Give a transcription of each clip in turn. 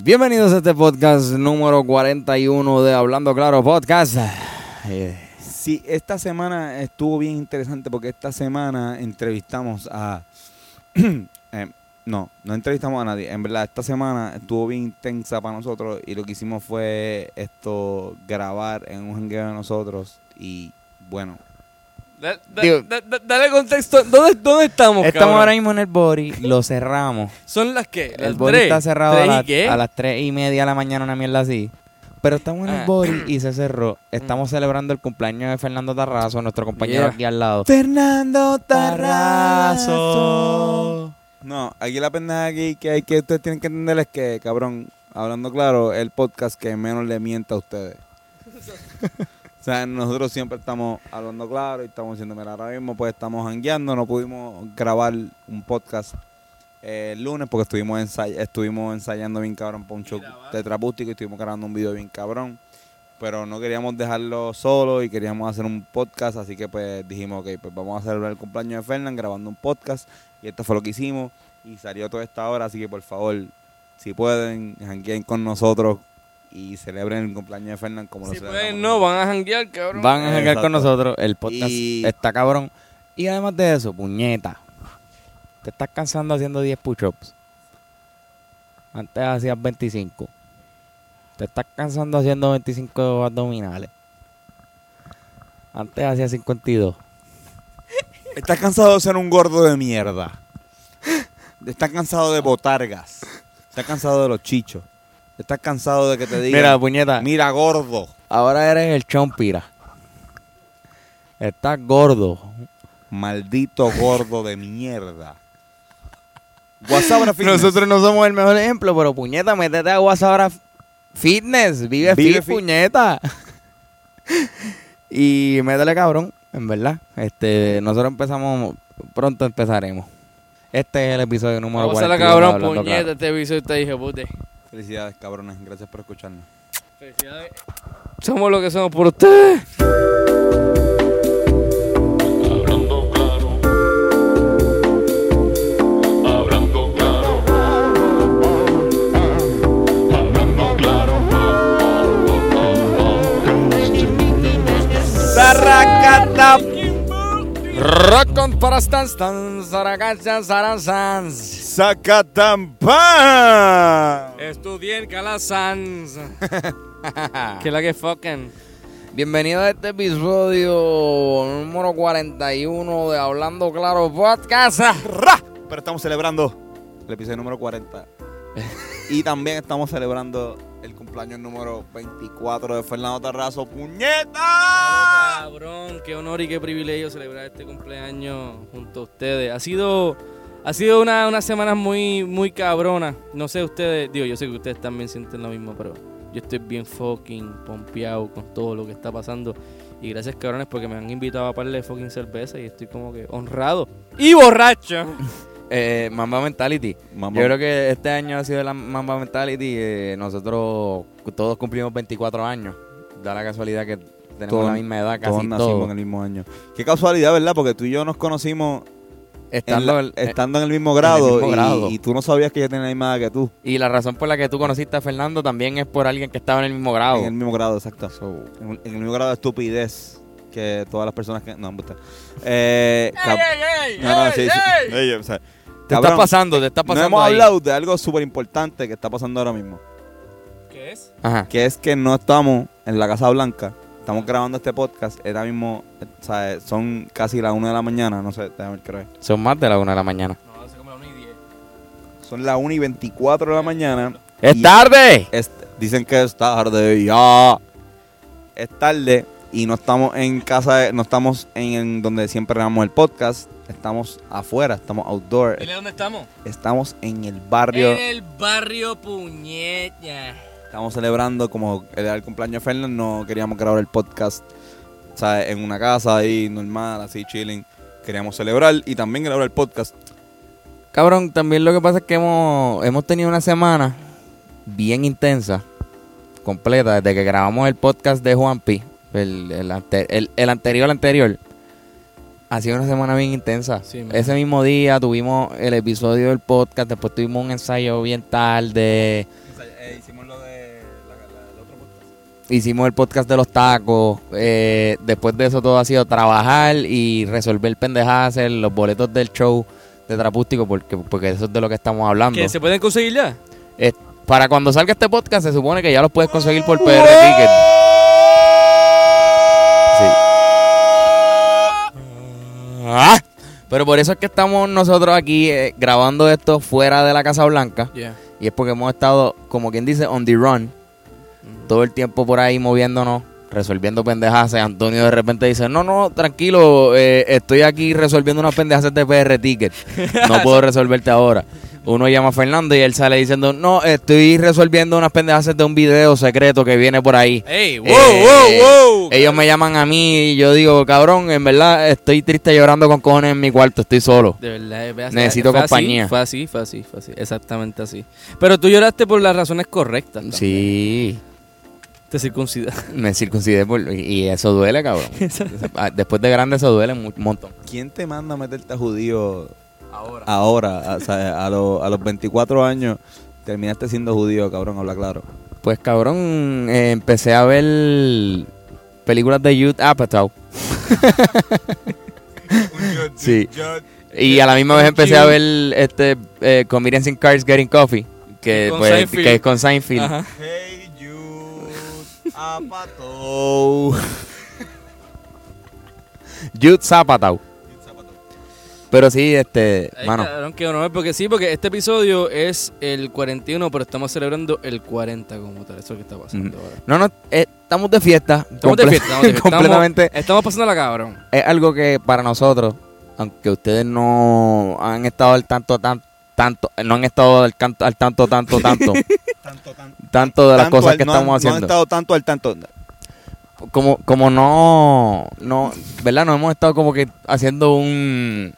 Bienvenidos a este podcast número 41 de Hablando Claro Podcast. Eh, Sí, esta semana estuvo bien interesante porque esta semana entrevistamos a... eh, no, no entrevistamos a nadie. En verdad, esta semana estuvo bien intensa para nosotros y lo que hicimos fue esto, grabar en un jangueo de nosotros y bueno, Da- da- Digo- da- da- dale contexto. ¿Dónde, dónde estamos, estamos cabrón? ahora mismo en el body, lo cerramos. ¿Son las qué? El ¿Las body tres? está cerrado a, a las 3 y media de la mañana, una mierda así. Pero estamos en el Ah. body y se cerró. Estamos celebrando el cumpleaños de Fernando Tarrazo, nuestro compañero Yeah. aquí al lado. Fernando Tarrazo. No, aquí la pendeja aquí que hay que ustedes tienen que entender es que, cabrón, hablando claro, el podcast que menos le mienta a ustedes. sea, nosotros siempre estamos hablando claro y estamos diciendo, mira, ahora mismo pues estamos jangueando, no pudimos grabar un podcast eh, el lunes porque estuvimos, ensay- estuvimos ensayando bien cabrón para un show tetrapústico y estuvimos grabando un video bien cabrón. Pero no queríamos dejarlo solo y queríamos hacer un podcast, así que pues dijimos, ok, pues vamos a celebrar el cumpleaños de Fernán grabando un podcast. Y esto fue lo que hicimos y salió toda esta hora, así que por favor, si pueden, jangueen con nosotros y celebren el cumpleaños de Fernán como lo Si pueden, no, van a janguear, cabrón. Van a janguear Exacto. con nosotros. El podcast Y- está cabrón. Y además de eso, puñeta. Te estás cansando haciendo 10 push-ups. Antes hacías 25. Te estás cansando haciendo 25 abdominales. Antes hacías 52. Estás cansado de ser un gordo de mierda. Estás cansado de botargas. Estás cansado de los chichos. Estás cansado de que te digan, Mira, puñeta. mira gordo. Ahora eres el chompira. Estás gordo. Maldito gordo de mierda. WhatsApp Fitness. Nosotros no somos el mejor ejemplo, pero puñeta, métete a WhatsApp Fitness. Vive, Vive fit, fit. puñeta. y métele cabrón, en verdad. Este, nosotros empezamos, pronto empezaremos. Este es el episodio número Vamos a la 41 de cabrón, puñeta, Claro. este episodio te dije, pute. Felicidades, cabrones. Gracias por escucharnos. Felicidades. Somos lo que somos por ustedes. Hablando claro. Hablando claro. Hablando claro. ¡Sarracata! Rock con para stans, stans, zaragachas, zarazans. ¡Sacatampa! Estudié en Calazans. que la que fucking. Bienvenido a este episodio número 41 de Hablando Claro Podcast. Pero estamos celebrando el episodio número 40. y también estamos celebrando el cumpleaños número 24 de Fernando Tarrazo. ¡Puñeta! Cabrón, qué honor y qué privilegio celebrar este cumpleaños junto a ustedes. Ha sido, ha sido una, una semana muy, muy cabrona. No sé ustedes, digo, yo sé que ustedes también sienten lo mismo, pero yo estoy bien fucking pompeado con todo lo que está pasando. Y gracias cabrones porque me han invitado a parle de fucking cerveza y estoy como que honrado. Y borracho. Eh, Mamba Mentality. Yo creo que este año ha sido la Mamba Mentality. eh, nosotros todos cumplimos 24 años. Da la casualidad que tenemos Todos- la misma edad, Todos casi nacimos todos. en el mismo año. Qué casualidad, ¿verdad? Porque tú y yo nos conocimos Estando en la- el- eh, estando en el mismo grado, mismo y, grado. y tú no sabías que yo tenía la misma edad que tú. y la razón por la que tú conociste a Fernando también es por alguien que estaba en el mismo grado. En el mismo grado, exacto. En, el- en el mismo grado de estupidez que todas las personas que... No, me gusta. Eh, cap- no, no, sí, sí. Ey, o sea, Te cabrón, está pasando, te está No pasando. hemos ahí. hablado de algo súper importante que está pasando ahora mismo. ¿Qué es? Ajá. Que es que no estamos en la Casa Blanca. Estamos grabando este podcast. Ahora mismo, o sea, son casi las 1 de la mañana. No sé, déjame es. Son más de la una de la mañana. No, hace como la 1 y 10. Son las 1 y 24 de la mañana. ¡Es Y- tarde! Es- dicen que es tarde ya. Es tarde y no estamos en casa, no estamos en, en donde siempre grabamos el podcast. Estamos afuera, estamos outdoor. Dile dónde estamos. Estamos en el barrio. En el barrio Puñeta. Estamos celebrando como era el cumpleaños de Fernan. No queríamos grabar el podcast o sea, en una casa ahí normal, así chilling. Queríamos celebrar y también grabar el podcast. Cabrón, también lo que pasa es que hemos, hemos tenido una semana bien intensa, completa, desde que grabamos el podcast de Juanpi, el, el, ante- el- el anterior anterior. Ha sido una semana bien intensa. Sí. Ese mismo día tuvimos el episodio del podcast, después tuvimos un ensayo bien tarde. Hicimos el podcast de los tacos. eh, después de eso todo ha sido trabajar y resolver pendejadas, los boletos del show de Trapústico, porque, porque eso es de lo que estamos hablando. ¿Que se pueden conseguir ya? Eh, para cuando salga este podcast se supone que ya los puedes conseguir por PR Ticket. Sí. Ah, Pero por eso es que estamos nosotros aquí eh, grabando esto fuera de la Casa Blanca. Yeah. Y es porque hemos estado, como quien dice, on the run. Todo el tiempo por ahí moviéndonos, resolviendo pendejadas. Y Antonio de repente dice, no, no, tranquilo, eh, estoy aquí resolviendo unas pendejadas de PR Ticket. No puedo resolverte ahora. Uno llama a Fernando y él sale diciendo, no, estoy resolviendo unas pendejadas de un video secreto que viene por ahí. ¡Ey! ¡Wow, Eh, wow, wow! Ellos me llaman a mí y yo digo, cabrón, en verdad estoy triste llorando con cojones en mi cuarto, estoy solo. De verdad, Necesito fue así, compañía. fue así, fue así, fue así. Exactamente así. Pero tú lloraste por las razones correctas. también. Sí, Te circuncidas. me circuncidé por- y eso duele, cabrón. Ah, Después de grande eso duele un montón. ¿Quién te manda a meterte a judío Ahora. ahora? O sea, a, los- a los 24 años terminaste siendo judío, cabrón, habla claro. Pues cabrón, eh, empecé a ver películas de Youth Apatow. Sí. Y a la misma vez empecé a ver este eh, Comedians in Cars Getting Coffee, que, pues, que es con Seinfeld. Ajá. Hey Jude, Apatow. Youth Zapatow. Pero sí, este, Ay, mano, cabrón, qué honor, porque sí, porque este episodio es el 41, pero estamos celebrando el 40 como tal. Eso es lo que está pasando ahora. no, no, eh, estamos de fiesta. Estamos de fiesta, estamos de fiesta. completamente. Estamos, estamos pasando la cabrón. Es algo que para nosotros, aunque ustedes no han estado al tanto, tan, tanto, no han estado al, canto, al tanto, tanto, tanto, Tanto, tanto. tanto de las Tanto cosas al- que no han- estamos No han haciendo. estado tanto al tanto. como, como no, no, ¿verdad? No hemos estado como que haciendo un,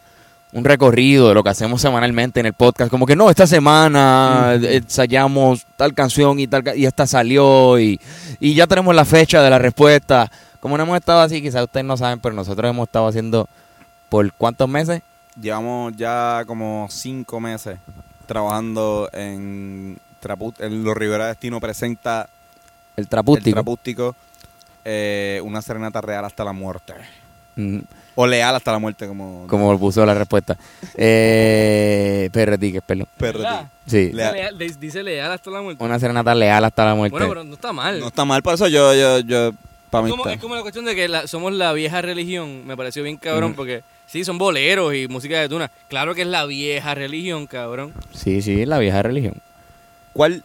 un recorrido de lo que hacemos semanalmente en el podcast. Como que no, esta semana ensayamos tal canción y tal, y esta salió y, y ya tenemos la fecha de la respuesta. Como no hemos estado así, quizás ustedes no saben, pero nosotros hemos estado haciendo por cuántos meses. Llevamos ya como cinco meses trabajando en, Traput en Los Rivera Destino presenta El el trapústico. Trapústico, eh, una serenata real hasta la muerte. Mm, O leal hasta la muerte, como... como puso la respuesta. Eh, Tickets, perdón. perro, ¿Verdad? Sí, Leal. Dice leal hasta la muerte. una serenata leal hasta la muerte. Bueno, pero no está mal. No está mal, por eso yo, yo, yo, para mí como, es como la cuestión de que la- somos la vieja religión. Me pareció bien cabrón porque sí, son boleros y música de tuna. Claro que es la vieja religión, cabrón. Sí, sí, la vieja religión. ¿Cuál?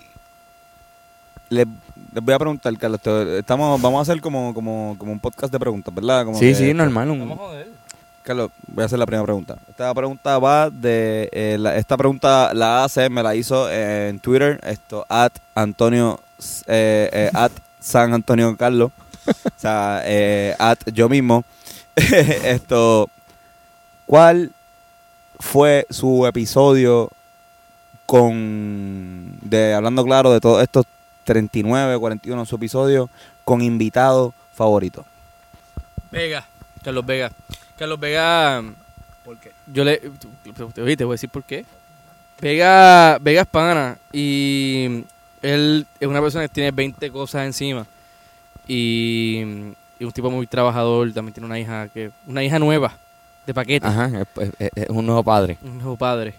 Les, les voy a preguntar, Carlos. te- Estamos, vamos a hacer como, como, como un podcast de preguntas, ¿verdad? Como sí, que- sí, normal. un- Vamos a joder. Carlos, voy a hacer la primera pregunta. Esta pregunta va de. eh, la- esta pregunta la hace, me la hizo en Twitter, esto, at Antonio, eh, eh, at San Antonio Carlos. o sea, eh, at yo mismo. esto. ¿Cuál fue su episodio con. de hablando claro de todos estos 39, 41 su episodio con invitado favorito? Vega. Carlos Vega. Carlos Vega. ¿Por qué? Yo le. Te, voy a decir por qué. Vega, Vega es pana. Y él es una persona que tiene 20 cosas encima. Y, y un tipo muy trabajador. También tiene una hija que una hija nueva. De paquete. Ajá, es, es- es un nuevo padre. Un nuevo padre.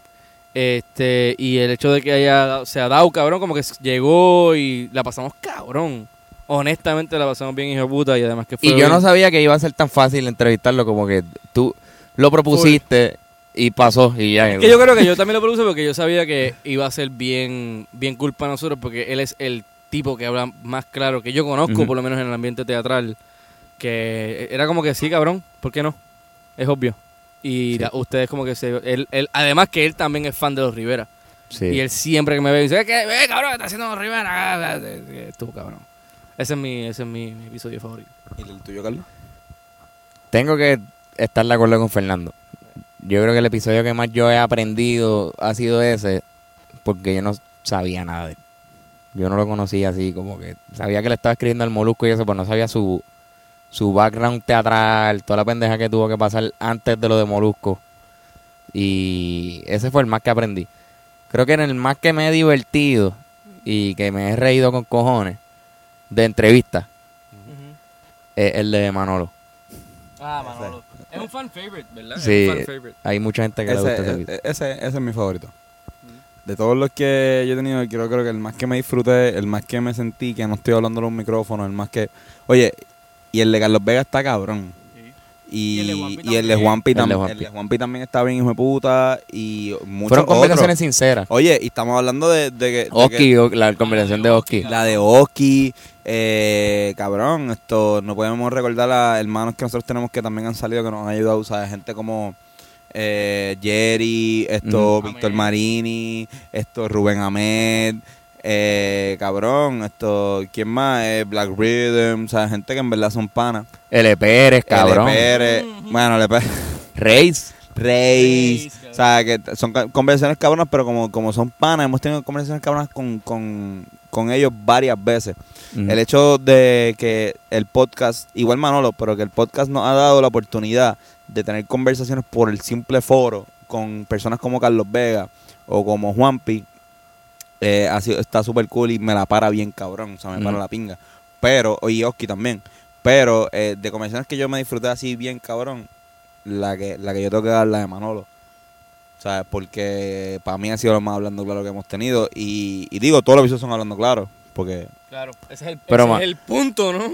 Este, y el hecho de que haya dado- se ha dado, cabrón, como que llegó y la pasamos cabrón. Honestamente la pasamos bien, hijo de puta, y además que fue. Y yo bien- no sabía que iba a ser tan fácil entrevistarlo como que tú lo propusiste y pasó y ya. Es que yo creo que yo también lo produce porque yo sabía que iba a ser bien, bien culpa para nosotros porque él es el tipo que habla más claro que yo conozco, por lo menos en el ambiente teatral. Que era como que sí, cabrón, ¿por qué no? Es obvio. Y Sí. la- ustedes como que se... Él, él- además que él también es fan de los Rivera. Sí. Y él siempre que me ve dice, ¿qué? Eh, cabrón, está haciendo los Rivera. Tú, cabrón. Ese es mi, ese es mi, mi episodio favorito. ¿Y el tuyo, Carlos? Tengo que estar de acuerdo con Fernando. Yo creo que el episodio que más yo he aprendido ha sido ese, porque yo no sabía nada de él. Yo no lo conocía así, como que sabía que le estaba escribiendo al Molusco y eso, pero no sabía su, su background teatral, toda la pendeja que tuvo que pasar antes de lo de Molusco. Y ese fue el más que aprendí. Creo que en el más que me he divertido y que me he reído con cojones de entrevistas es el de Manolo. Ah, Manolo. Es un fan favorite, ¿verdad? Sí. Es un fan favorite. Hay mucha gente que le gusta ese Ese, e- ese, ese es mi favorito. De todos los que yo he tenido, creo, creo que el más que me disfruté, el más que me sentí, que no estoy hablando en un micrófono, el más que... Oye, y el de Carlos Vega está cabrón. Y, Y el de Juanpi también. El de también. Juanpi. También está bien, hijo de puta. Y muchos Fueron conversaciones otros. sinceras. Oye, y estamos hablando de, de que... de Oski, que- la conversación de Oski. la de Oski, eh, cabrón, esto, no podemos recordar a hermanos que nosotros tenemos que también han salido, que nos han ayudado, o sea, gente como eh, Jerry, esto. Víctor. Marini, esto, Rubén Ahmed, eh, cabrón, esto, ¿quién más? Eh, Black Rhythm, o sea, gente que en verdad son panas. L. Pérez, cabrón. L. Pérez, bueno, L. Pérez. Reis. Reis, Reis, o sea, que son conversaciones cabronas, pero como, como son panas, hemos tenido conversaciones cabronas con, con, con ellos varias veces. El hecho de que el podcast, igual Manolo, pero que el podcast nos ha dado la oportunidad de tener conversaciones por el simple foro con personas como Carlos Vega o como Juanpi, eh, ha sido- está súper cool y me la para bien cabrón, o sea, me para la pinga. Pero, y Oski también, pero eh, de conversaciones que yo me disfruté así bien cabrón, la que, la que yo tengo que dar la de Manolo. O sea, porque para mí ha sido lo más hablando claro que hemos tenido. Y, y digo, todos los episodios son hablando claro. Porque Claro, ese es el, Pero ese es el punto, ¿no?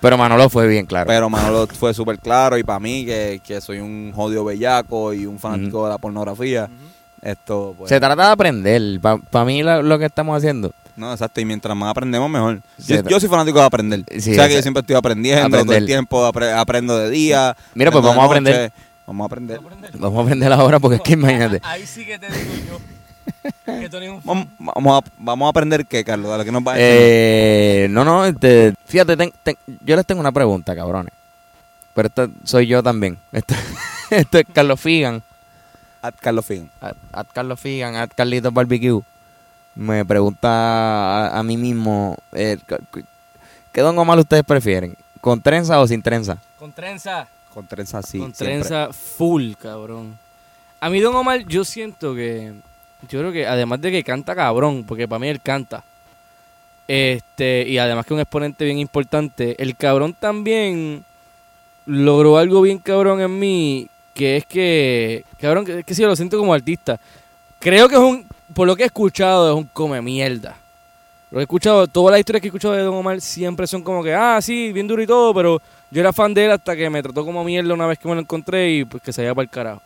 Pero Manolo fue bien claro. Pero Manolo fue súper claro y para mí, que, que soy un jodido bellaco y un fanático de la pornografía, esto pues... Se trata de aprender. Para mí lo, lo que estamos haciendo. No, exacto, y mientras más aprendemos, mejor. Yo, soy fanático de aprender. Sí, o sea que yo siempre estoy aprendiendo todo Aprender. el tiempo, apre- aprendo de día. Mira, pues vamos a aprender. Vamos a aprender. Vamos a aprender ahora porque es que imagínate. Ahí sí que te digo yo. Que un Vamos, vamos a, vamos a aprender qué, Carlos, de lo que nos va a. Eh, no, no, este, fíjate, ten- ten- yo les tengo una pregunta, cabrones. Pero esto soy yo también. Esto, esto es Carlos Figan. At Carlos Fin. At, at Carlos Figan, at Carlitos Barbecue. Me pregunta a, a mí mismo, eh, ¿qué- ¿qué don Omar ustedes prefieren? ¿Con trenza o sin trenza? Con trenza. Con trenza así. con siempre. trenza full, cabrón. A mí Don Omar, yo siento que... Yo creo que además de que canta cabrón, porque para mí él canta. Este, y además que un exponente bien importante, el cabrón también logró algo bien cabrón en mí, que es que, cabrón, que, que sí, lo siento como artista. Creo que es un, por lo que he escuchado, es un come mierda. Lo he escuchado, todas las historias que he escuchado de Don Omar siempre son como que, ah, sí, bien duro y todo, pero yo era fan de él hasta que me trató como mierda una vez que me lo encontré y pues que se vaya para el carajo.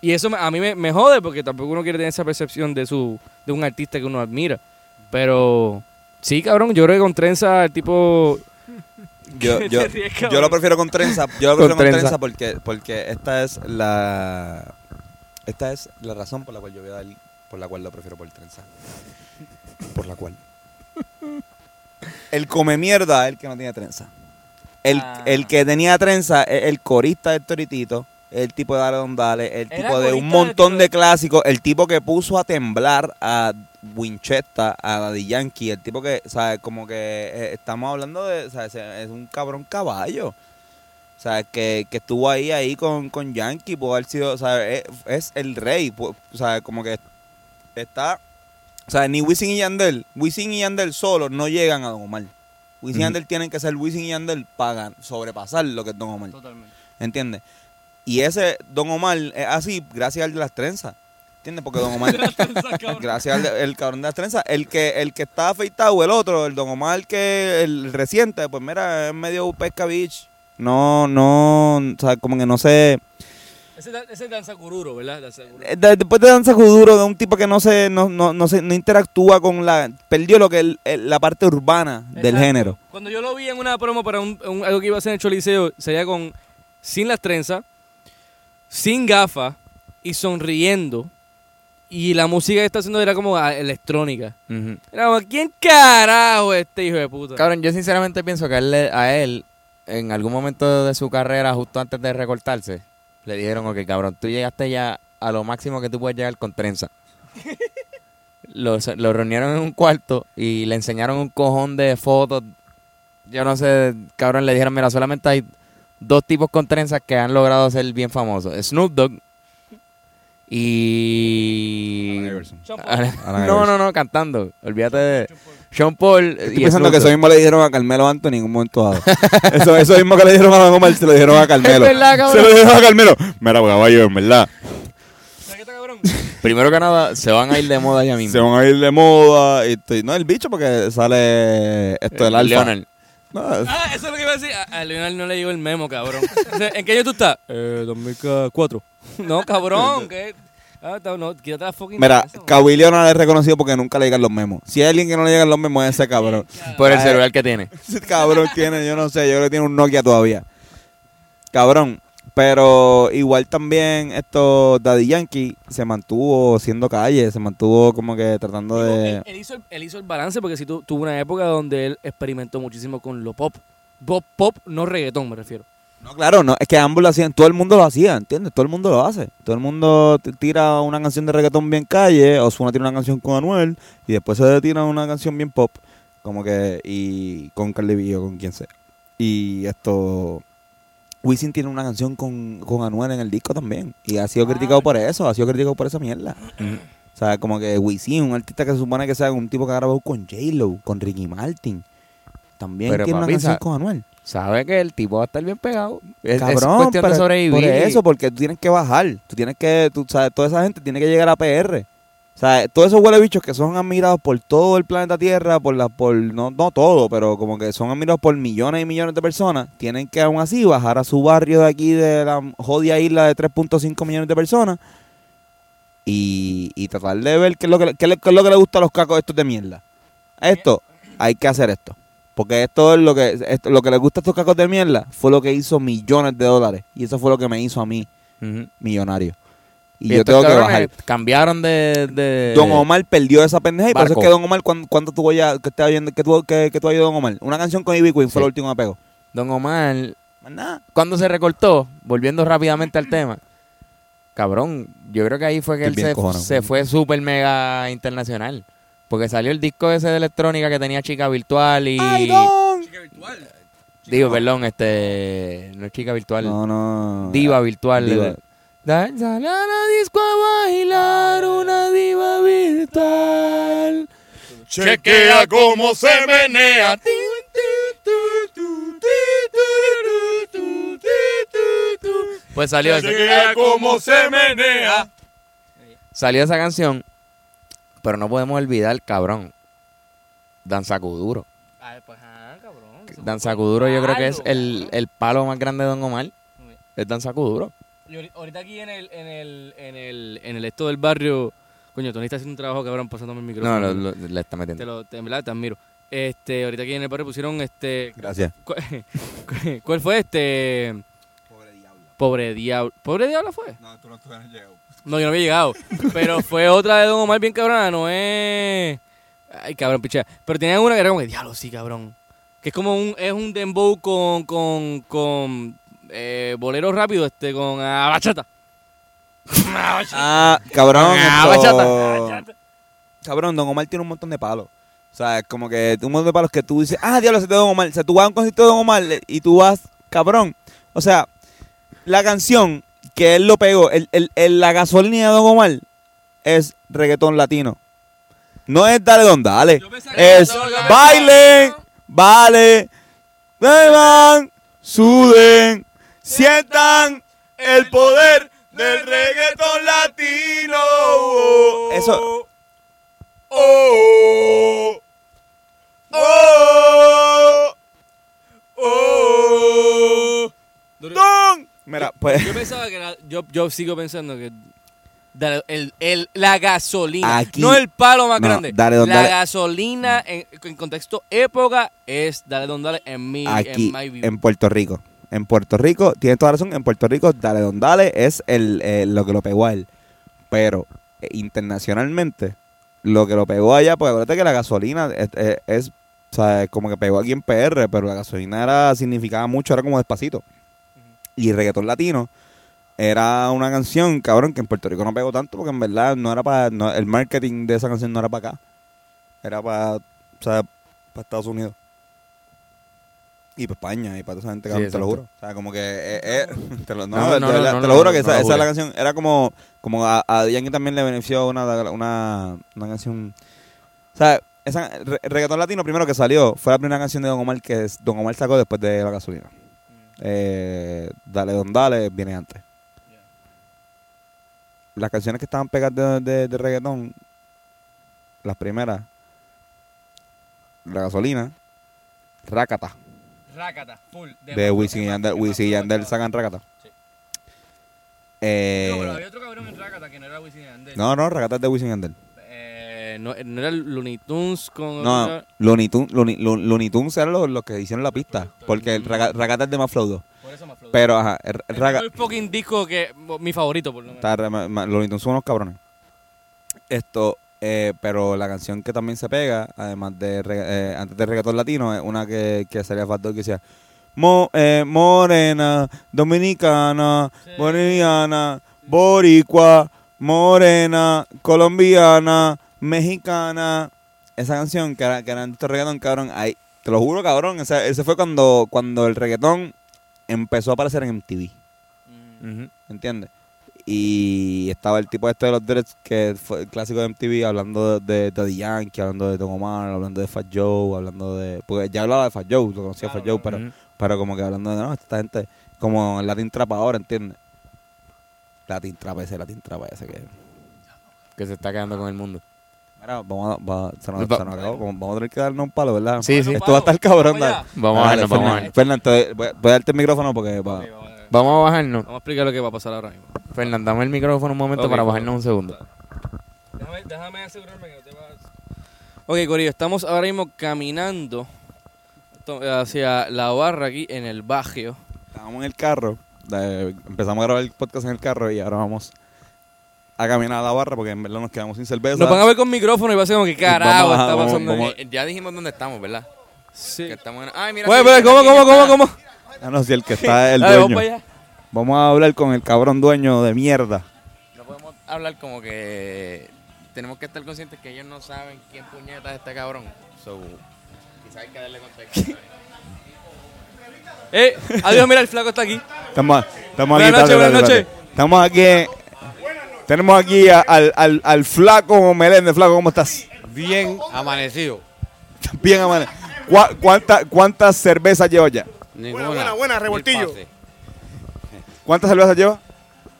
Y eso a mí me, me jode porque tampoco uno quiere tener esa percepción de su de un artista que uno admira. Pero sí, cabrón, yo creo que con trenza el tipo... Yo, ¿Qué yo, yo lo prefiero con trenza. Yo lo prefiero con trenza, trenza. porque, porque esta es la esta es la razón por la cual yo voy a dar, por la cual lo prefiero por trenza. Por la cual. El come mierda es el que no tiene trenza. El, Ah. el que tenía trenza es el corista del Toritito, el tipo de Dale Don Dale, el tipo de un montón de clásicos, el tipo que puso a temblar a Winchester, a Daddy Yankee, el tipo que, ¿sabes? Como que eh, estamos hablando de, ¿sabes? Es un cabrón caballo. O sea, que, que estuvo ahí ahí con, con Yankee, pudo haber sido, o sea, es, es el rey, o sea, como que está, o sea, ni Wisin y Yandel, Wisin y Yandel solo no llegan a Don Omar. Wisin y. Yandel tienen que ser Wisin y Yandel para sobrepasar lo que es Don Omar, Totalmente. ¿entiendes? Y ese Don Omar es así gracias al de las trenzas, ¿entiendes? Porque Don Omar, gracias al de- el cabrón de las trenzas, el que el que está afeitado, el otro, el Don Omar que el reciente, pues mira, es medio pesca beach. No, no, o sea, como que no sé. Ese, es danza cururo, ¿verdad? Danza cururo. Eh, de- después de Danza Kuduro, de un tipo que no se, no, no, no, se, no interactúa con la, perdió lo que el- el- la parte urbana del género. Cuando yo lo vi en una promo para un, un- algo que iba a hacer en el Choliseo, sería con sin las trenzas, sin gafas y sonriendo. Y la música que está haciendo era como ah, electrónica. Ujú. Era como, ¿quién carajo es este hijo de puta? Cabrón, yo sinceramente pienso que a él, a él, en algún momento de su carrera, justo antes de recortarse, le dijeron, ok, cabrón, tú llegaste ya a lo máximo que tú puedes llegar con trenza. lo, lo reunieron en un cuarto y le enseñaron un cojón de fotos. Yo no sé, cabrón, le dijeron, mira, solamente hay dos tipos con trenzas que han logrado ser bien famosos. Snoop Dogg Y. No, no, no, cantando. Olvídate de. Sean Paul. Estoy y pensando Snoop que eso mismo le dijeron a Carmelo Anthony en un momento dado. eso, eso mismo que le dijeron a Don Omar se lo dijeron a Carmelo. Es verdad, cabrón. se lo dijeron a Carmelo. Mira, caballo, en verdad. Primero que nada, se van a ir de moda ya mismo. Se van a ir de moda. Y estoy- no, el bicho porque sale esto del alfa. Leonard. No, Ah, eso es lo que iba a decir. A, a Leonel no le llegó el memo, cabrón. O sea, ¿En qué año tú estás? Eh, 2004. No, cabrón. ¿qué? Ah, está- no, quítate la fucking Mira, eso. Kawhi Leonard es reconocido porque nunca le llegan los memos. Si hay alguien que no le llegan los memos es ese cabrón. Por el celular que tiene. Ese cabrón tiene, yo no sé, yo creo que tiene un Nokia todavía. Cabrón. Pero igual también esto, Daddy Yankee se mantuvo siendo calle, se mantuvo como que tratando de... Él, él hizo el, él hizo el balance porque sí tu- tuvo una época donde él experimentó muchísimo con lo pop. Pop, pop, no reggaetón, me refiero. No, claro, no, es que ambos lo hacían, todo el mundo lo hacía, ¿entiendes? Todo el mundo lo hace. Todo el mundo tira una canción de reggaetón bien calle, Ozuna tira una canción con Anuel, y después se tira una canción bien pop, como que, y con Cardi B o con quien sea. Y esto, Wisin tiene una canción con, con Anuel en el disco también, y ha sido Ah, criticado por eso, ha sido criticado por esa mierda. Mm. O sea, como que Wisin, un artista que se supone que sea un tipo que ha grabado con J-Lo, con Ricky Martin, también Pero, tiene papi, una canción con Anuel. Sabe que el tipo va a estar bien pegado. Es, es Cabrón, cuestión pero- de sobrevivir. Por eso, porque tú tienes que bajar. Tú tienes que, tú sabes, toda esa gente tiene que llegar a PR. O sea, todos esos huele bichos que son admirados por todo el planeta Tierra, por la, por, no, no todo, pero como que son admirados por millones y millones de personas, tienen que aún así bajar a su barrio de aquí, de la jodida isla de 3.5 millones de personas, y, y tratar de ver qué es, lo que, qué es lo- que le gusta a los cacos estos de mierda. Esto, hay que hacer esto. Porque esto es lo que, esto- lo que les gusta a estos cacos de mierda fue lo que hizo millones de dólares. Y eso fue lo que me hizo a mí millonario. Y, Y yo tengo que bajar. Cambiaron de. de- Don Omar perdió esa pendeja y por eso es que Don Omar, ¿cuándo, cuándo tuvo ya, que viendo, que tuvo, que, que tuvo Don Omar? Una canción con Ivy Queen fue lo último pegó. Don Omar, nada. cuando se recortó, volviendo rápidamente al tema, cabrón, yo creo que ahí fue que Estoy él se, cojonado. se fue súper mega internacional. Porque salió el disco ese de electrónica que tenía chica virtual y. ¡Ay, Don! Digo, perdón, este. No es chica virtual. No, no. Diva virtual. Diva. Da- Sale a la disco a bailar una diva virtual. Chequea cómo se menea. Pues salió, ese- Chequea cómo se menea. salió esa canción. Pero no podemos olvidar, cabrón. Danza Kuduro. Ay, pues, ah, cabrón. Danza fue Kuduro yo creo que es el, el palo más grande de Don Omar. Es Danza Kuduro. Y ahorita aquí en el, en el, en el, en el esto del barrio, coño, Tony está haciendo un trabajo cabrón pasándome el No, micrófono. lo- lo- le está te metiendo. lo, te, en verdad te admiro. Este, ahorita aquí en el barrio pusieron este, Gracias. ¿cuál, cuál fue este? Pobre diablo. Pobre diablo. ¿Pobre diablo fue? No, tú no tú no has llegado. No, yo no había llegado. Pero fue otra de Don Omar bien cabrona, no es. Ay, cabrón, pichea. Pero tenía una que era como que, diablo, sí, cabrón. Que es como un, es un dembow con, con, con eh, bolero rápido, este, con ah, bachata. Ah, bachata. Ah, cabrón. Ah, esto- Bachata. Cabrón, Don Omar tiene un montón de palos. O sea, es como que un montón de palos que tú dices, ah, diablo, es de Don Omar. O sea, tú vas a un concierto de Don Omar y tú vas, cabrón. O sea, la canción que él lo pegó, el, el- el- la gasolina de Don Omar es reggaetón latino. No es dale don dale. Es bailen, vale, beban, suden, sientan el poder del reggaetón latino. Eso. Oh, oh, oh, don. Mira, pues Yo pensaba que era. Yo, yo sigo pensando que. dale, el, el- la gasolina. Aquí- no el palo más No, grande. dale, don, la dale. gasolina en, en contexto época es Dale Don Dale en mi aquí en my view. en Puerto Rico. En Puerto Rico, tienes toda la razón, en Puerto Rico, Dale Don Dale es el, eh, lo que lo pegó a él. Pero eh, internacionalmente, lo que lo pegó allá, pues acuérdate que la gasolina es, es- es, o sea, como que pegó aquí en PR, pero la gasolina era, significaba mucho, era como despacito. Y reggaetón latino era una canción, cabrón, que en Puerto Rico no pegó tanto, porque en verdad no era para, no- el marketing de esa canción no era para acá. Era para, o sea, para Estados Unidos. Y para España, y para toda esa gente, Sí, te lo juro. O sea, como que. eh, eh, te lo, no, No, de no, verdad, no, te no, lo juro no, que no, esa, no, esa es la canción. Era como. Como a, a Yankee también le benefició una, una, una canción. O sea, esa, re- reggaetón latino primero que salió fue la primera canción de Don Omar que Don Omar sacó después de La Gasolina. Eh, dale, Don Dale viene antes. Las canciones que estaban pegadas de, de, de reggaetón, las primeras, La Gasolina, Rakata, full. de Wisin y Yandel. Wisin y Yandel sacan Rakata. Sí. Eh, No, pero había otro cabrón en Rácata que no era Wisin y Yandel. no, no, Rakata es de Wisin y Yandel. Eh, no, no era Looney Tunes con... No, Looney Tunes, Looney, Looney- Tunes eran los, los que hicieron la pista. Porque el Raga- Rakata es de más flow 2. Por eso más flow. Pero, ajá, el, el el fucking disco que... Mi favorito, por lo menos. Está Looney Tunes son unos cabrones. Esto, eh, pero la canción que también se pega, además de eh, antes de reggaetón latino, es una que, que salía Fat Dog que decía Mo- eh, Morena, Dominicana, Sí. Boliviana, Boricua, Morena, Colombiana, Mexicana. Esa canción que era, que era de este reggaetón, cabrón, ahí, te lo juro, cabrón, ese, ese fue cuando, cuando el reggaetón empezó a aparecer en MTV. Mm. ¿entiendes? Y estaba el tipo este de los Dreads, que fue el clásico de MTV, hablando de, Daddy Yankee, hablando de Don Omar, hablando de Fat Joe, hablando de... Porque ya hablaba de Fat Joe, lo conocía Claro, Fat Joe, pero, pero como que hablando de, no, esta gente, como el Latin Trap ahora, ¿entiendes? Latin Trap ese, Latin Trap ese que... Que se está quedando con el mundo. Mira, vamos a, va- se nos, Va- se nos acabó, vamos, vamos a tener que darnos un palo, ¿verdad? Sí, sí. Esto va a estar cabrón, Vamos dale. allá. Vamos a bajarnos, vamos a Fernan, bajarnos. Fernan, te- voy, a- darte el micrófono porque... va- vamos a bajarnos. Vamos a explicar lo que va a pasar ahora mismo. Fernán, dame el micrófono un momento para bajarnos un segundo. Déjame, déjame asegurarme que no te vas... Ok, Corillo, estamos ahora mismo caminando hacia la barra aquí en el Bajío. Estábamos en el carro, empezamos a grabar el podcast en el carro y ahora vamos a caminar a la barra porque en verdad nos quedamos sin cerveza. Nos van a ver con micrófono y va a ser como que carajo está pasando. vamos- ya dijimos dónde estamos, ¿verdad? Sí. Que estamos en... Ay, mira. Bueno, pero ¿cómo, cómo, cómo, cómo? Ah, no, si el que está es el vamos dueño. allá. Vamos a hablar con el cabrón dueño de mierda. No podemos hablar como que tenemos que estar conscientes que ellos no saben quién puñeta es este cabrón. So, quizás hay que darle contexto. Eh, adiós, mira, el flaco está aquí. Estamos, estamos Buenas aquí. noches, espérate, buenas espérate. Estamos aquí. Tenemos aquí a- al, al, al flaco Meléndez. Flaco, ¿cómo estás? Bien amanecido. Bien, amane. ¿Cuá- cuánta- ¿Cuántas cervezas llevas ya? Ninguna. buena, buena, Mil revoltillo. ¿Cuántas cervezas llevas?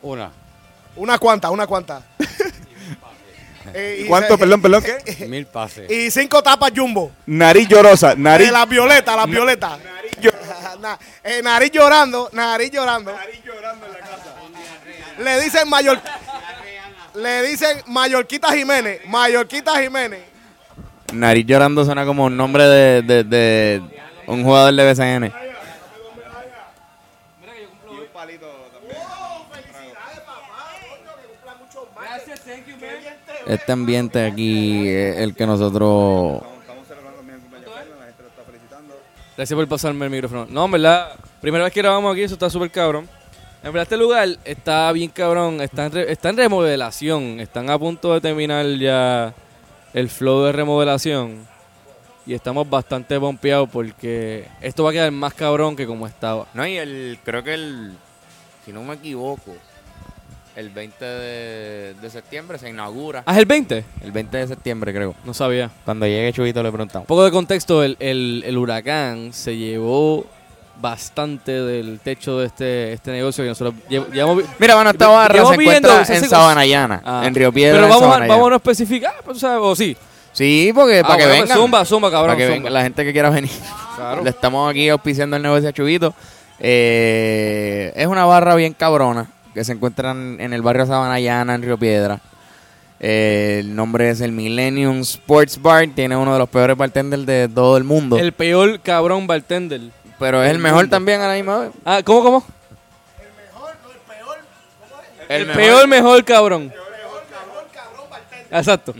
Una. Una cuanta, una cuanta. Eh, y ¿Cuánto? se- Perdón, perdón, ¿qué? Mil pases. Y cinco tapas jumbo. Nariz llorosa. Nariz. De las violetas, las violetas. Na- eh, nariz llorando, nariz llorando. Le dicen mayor. Le dicen Mallorquita Jiménez. Mallorquita Jiménez. Nariz llorando suena como un nombre de, de, de un jugador de BCN. Este ambiente aquí es el que nosotros... Gracias por pasarme el micrófono. No, en verdad, primera vez que grabamos aquí, eso está súper cabrón. En verdad, este lugar está bien cabrón, está en, re- está en remodelación. Están a punto de terminar ya el flow de remodelación. Y estamos bastante pompeados porque esto va a quedar más cabrón que como estaba. No, y el, creo que el, si no me equivoco, el 20 de, de septiembre se inaugura. ¿Ah, es el 20? El 20 de septiembre creo. No sabía. Cuando llegue Chubito le preguntamos. Un poco de contexto, el, el- el huracán se llevó bastante del techo de este, este negocio que nosotros lle- llevamos... vi- Mira, bueno, esta barra llevamos se encuentra en Sabanayana, Ah. en Río Piedra. Pero en vamos a, Sabanayana. vamos a no especificar, pues, ¿sabes? o sí. Sí, porque Ah, para que bueno, pues vengan. Zumba, zumba, cabrón. para que zumba. venga la gente que quiera venir. Claro. Le estamos aquí auspiciando el negocio a Chubito. Eh, es una barra bien cabrona que se encuentra en, el barrio Sabanayana, en Río Piedra. Eh, el nombre es el Millennium Sports Bar. Tiene uno de los peores bartenders de todo el mundo. El peor cabrón bartender. pero es el mejor también a la misma vez. Ah, ¿cómo, cómo? El, El, mejor. peor, mejor cabrón. Exacto.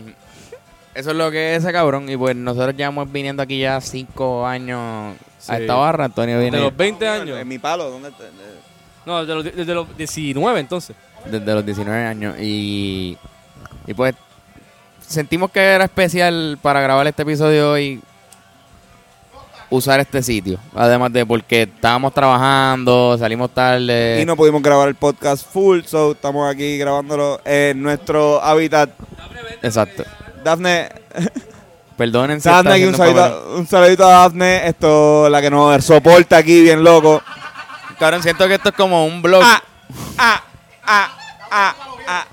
Eso es lo que es ese cabrón. Y pues nosotros llevamos viniendo aquí ya cinco años a esta barra. Antonio De viene los 20 años. En mi palo, ¿dónde está? No, desde los, desde los 19 entonces. desde los 19 años. Y, y pues sentimos que era especial para grabar este episodio hoy. usar este sitio. Además de porque estábamos trabajando, salimos tarde. Y no pudimos grabar el podcast full, so estamos aquí grabándolo en nuestro hábitat. Exacto. Dafne, Perdonen Dafne aquí un saludito, un saludito a Dafne, esto la que nos soporta aquí bien loco. Cabrón, siento que esto es como un blog. Ah, ah, ah, ah, ah.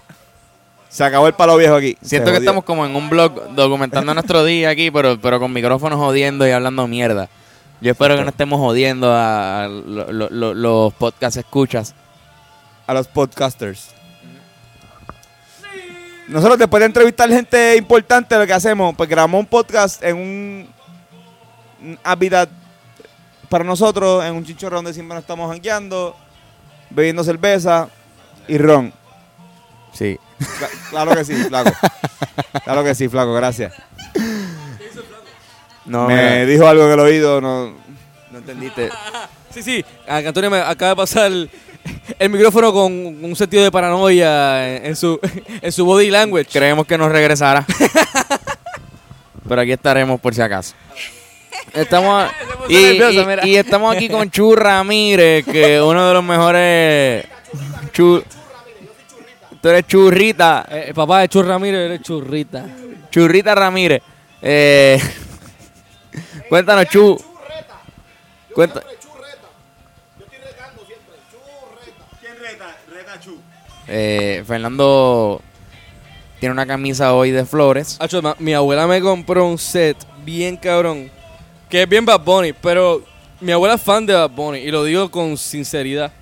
Se acabó el palo viejo aquí. Siento que estamos como en un blog documentando nuestro día aquí, pero, pero con micrófonos jodiendo y hablando mierda. Yo espero que no estemos jodiendo a, a lo- lo- lo- los podcast escuchas. a los podcasters. Nosotros después de entrevistar gente importante, lo que hacemos, pues grabamos un podcast en un, un hábitat para nosotros, en un chinchorro donde siempre nos estamos jangueando, bebiendo cerveza y ron. Sí. Cla- Claro que sí, flaco. Claro que sí, flaco, gracias. No, Me mira, dijo algo en el oído, no, no entendiste. Sí, sí. A- Antonio me acaba de pasar el, el micrófono con un sentido de paranoia en, en su, en su body language. Creemos que nos regresará. pero aquí estaremos por si acaso. Estamos y, estamos aquí con Chu Ramírez, que es uno de los mejores Chu, Tú eres churrita. Eh, el papá de Chur Ramírez eres churrita. Churrita Ramírez. Eh, cuéntanos, Chu. Cuenta. Eh, Fernando tiene una camisa hoy de flores. Mi abuela me compró un set bien cabrón. Que es bien Bad Bunny, pero mi abuela es fan de Bad Bunny. Y lo digo con sinceridad.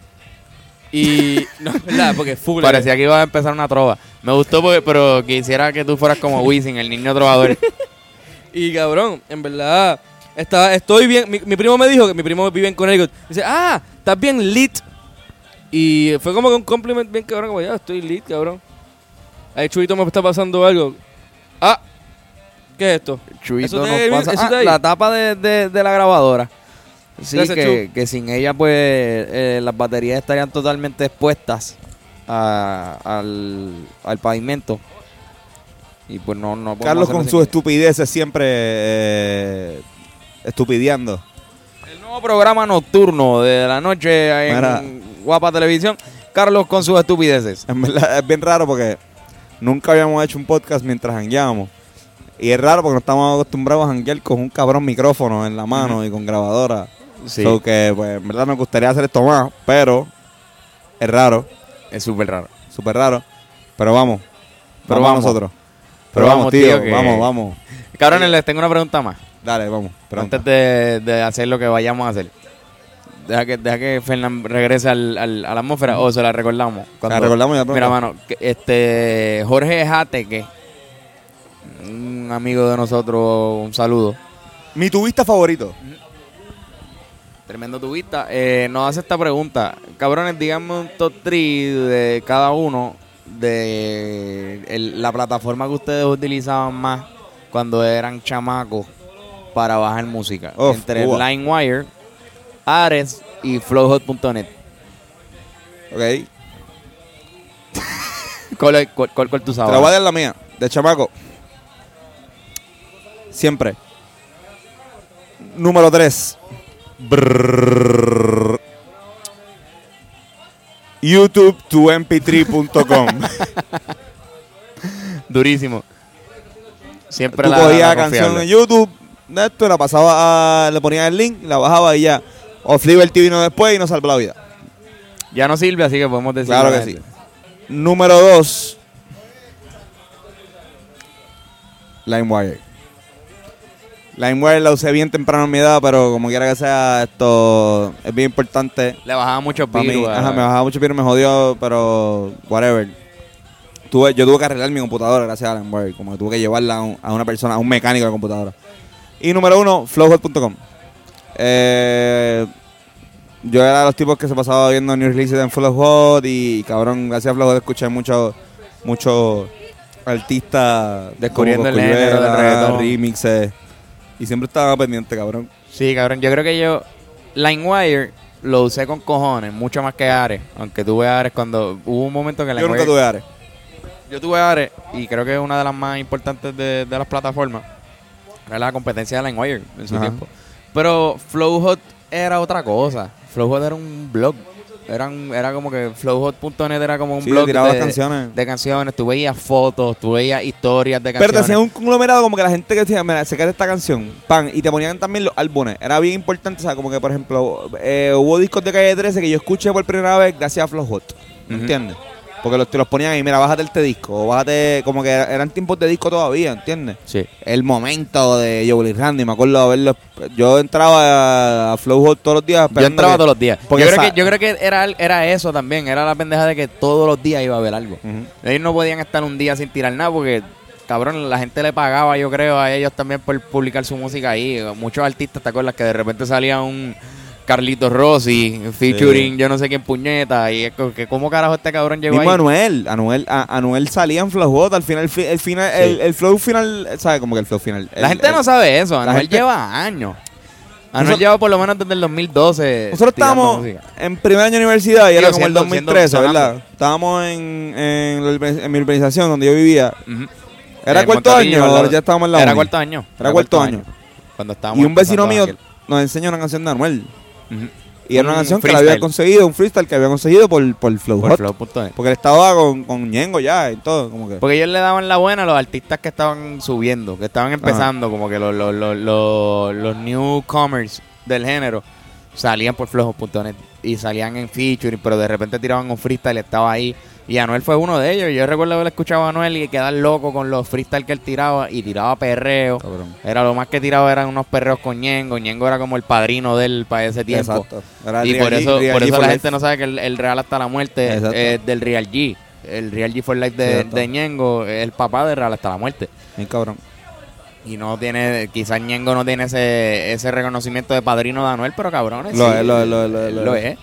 Y. no, es verdad, porque es full. Parecía que iba a empezar una trova. Me gustó, porque, pero quisiera que tú fueras como Wisin, el niño trovador. Y cabrón, en verdad, está, estoy bien. Mi, mi primo me dijo que mi primo vive en Connecticut. Dice, ah, estás bien lit. Y fue como que un compliment bien cabrón, como ya, estoy lit, cabrón. Ahí Chuito me está pasando algo. Ah, ¿qué es esto? Chuito nos pasa- Ah, la tapa de, de- de la grabadora. Sí, que, que sin ella, pues, eh, las baterías estarían totalmente expuestas a- al, al pavimento. Y pues no, no podemos Carlos con sus estupideces siempre eh, estupideando. El nuevo programa nocturno de la noche en Mira. Guapa Televisión. Carlos con sus estupideces. En verdad es bien raro porque nunca habíamos hecho un podcast mientras jangueábamos. Y es raro porque no estamos acostumbrados a janguear con un cabrón micrófono en la mano y con grabadora. Sí, So que, pues, en verdad nos gustaría hacer esto más, pero es raro, es súper raro. súper raro. Pero vamos, Pero vamos. vamos nosotros. Pero Pero vamos, tío, tío, que- vamos, vamos. Cabrones, les tengo una pregunta más. Dale, vamos. pregunta. Antes de, de hacer lo que vayamos a hacer. Deja que, deja que Fernán regrese al, al- a la atmósfera o se la recordamos. La recordamos ya pronto. Mira, mano, este Jorge Jateque, un amigo de nosotros, un saludo. Mi tubista favorito. Tremendo tubista. Eh, nos hace esta pregunta. Cabrones, díganme un top 3 de cada uno de el- la plataforma que ustedes utilizaban más cuando eran chamacos para bajar música. Uf, Entre uva. LimeWire, Ares y Flowhot.net. Ok. ¿Cuál, es- cuál, cuál- cuál tú Te la sabes? voy a dar la mía, de chamaco. Siempre. Número 3. YouTube to mp3.com. Durísimo. Siempre Tú la, cogías la canción en YouTube, de esto, la pasaba, a- le ponías el link, la bajaba y ya. Off Liberty vino después y nos salvó la vida. Ya no sirve, así que podemos decir. Claro que sí. Número 2. LimeWire. LimeWire la usé bien temprano en mi edad, pero como quiera que sea, esto es bien importante. Le bajaba mucho virus. ajá, me bajaba mucho pero me jodió, pero whatever. Tuve, yo tuve que arreglar mi computadora gracias a LimeWire, como que tuve que llevarla a, un- a una persona, a un mecánico de computadora. Y número uno, flowhot.com. Eh, yo era de los tipos que se pasaba viendo new releases en Flowhot y cabrón, gracias a Flowhot escuché muchos muchos artistas Descubriendo el género reggaetón. remixes y siempre estaba pendiente, cabrón. Sí, cabrón. Yo creo que yo LimeWire lo usé con cojones, mucho más que Ares. Aunque tuve Ares cuando hubo un momento que Yo LimeWire... nunca tuve Ares. Yo tuve Ares y creo que es una de las más importantes de, de las plataformas. Era la competencia de LimeWire en su Ajá. tiempo. Pero Flow Hot era otra cosa. Flow Hot era un blog. Eran, era como que flowhot.net era como un Sí, blog de, canciones. de canciones. Tú veías fotos, tú veías historias de Pero te canciones. hacían un conglomerado como que la gente que decía, mira, se queda esta canción, pan, y te ponían también los álbumes. Era bien importante, o sea, como que, por ejemplo, eh, hubo discos de Calle 13 que yo escuché por primera vez gracias a Flow Hot, ¿me entiendes? Porque los, te los ponían ahí, mira, bájate este disco, o bájate, como que era- eran tiempos de disco todavía, ¿entiendes? Sí. El momento de Joel y Randy, me acuerdo de verlo, yo entraba a Flow todos los días. Yo entraba que- todos los días. Yo creo, que, yo creo que era, era eso también. Era la pendeja de que todos los días iba a haber algo. Ellos no podían estar un día sin tirar nada porque, cabrón, la gente le pagaba, yo creo, a ellos también por publicar su música ahí. Muchos artistas, ¿te acuerdas? Que de repente salía un Carlitos Rossi featuring yo no sé quién puñeta. Y que cómo carajo este cabrón llegó Mismo ahí. Anuel, Anuel, a- Anuel salía en Flow Hot, al final, fi- el final, Sí. el, el flow final, ¿sabes? Como que el flow final. La el- gente el- no sabe eso. Anuel gente- lleva años. Anuel Nosotros- lleva por lo menos desde el 2012. Nosotros estábamos en primer año de universidad y era como siendo- el 2013, siendo- ¿verdad? Estábamos en, en, la en mi urbanización donde yo vivía. Ujú. Era En cuarto año, ahora ya estábamos en la Era uni. cuarto año. Era cuarto año. Cuando estábamos Y un vecino mío empezando nos enseñó una canción de Anuel. Y era una Un canción que la había conseguido, un freestyle que había conseguido por, por Flow Por Hot. flow.net. Porque él estaba con, con Ñengo ya y todo, como que. Porque ellos le daban la buena a los artistas que estaban subiendo, que estaban empezando, como que los, los, los, los, los newcomers del género salían por flojo.net y salían en featuring, pero de repente tiraban un freestyle y estaba ahí. Y Anuel fue uno de ellos. Yo recuerdo haber escuchado a Anuel y quedar loco con los freestyle que él tiraba y tiraba perreo. Cabrón. Era lo más que tiraba eran unos perreos con Ñengo. Ñengo era como el padrino de él para ese tiempo. Exacto. Era Y Real por G- eso, Real por G eso la life. gente no sabe que el, el Real hasta la muerte Exacto. es del Real G. El Real G for Life de, de Ñengo es el papá de Real hasta la muerte. Bien cabrón. Y no tiene, quizás Ñengo no tiene ese, ese reconocimiento de padrino de Anuel, pero cabrones. Lo sí, es, lo es, lo es, lo es, él lo es. es.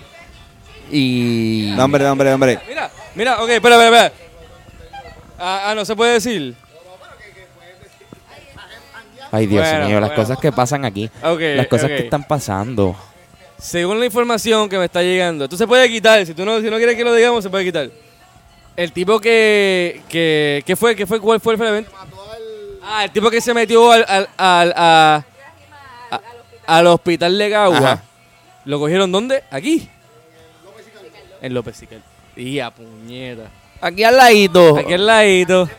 Y. No, hombre, no, hombre, no, hombre. Mira, mira, ok, espera, espera, espera. Ah, ah, no se puede decir. Ay, Dios Bueno, mío, las bueno. cosas que pasan aquí. Ok, las cosas ok. que están pasando. Según la información que me está llegando, tú se puede quitar, si tú no, si no quieres que lo digamos, se puede quitar. El tipo que, que, ¿qué fue? ¿Qué fue? ¿Cuál fue el evento? Ah, el tipo que se metió al, al, al, a- a- al hospital de Gagua. Ajá. ¿Lo cogieron dónde? Aquí. En López. Y a puñeta. Aquí al ladito. Aquí al ladito.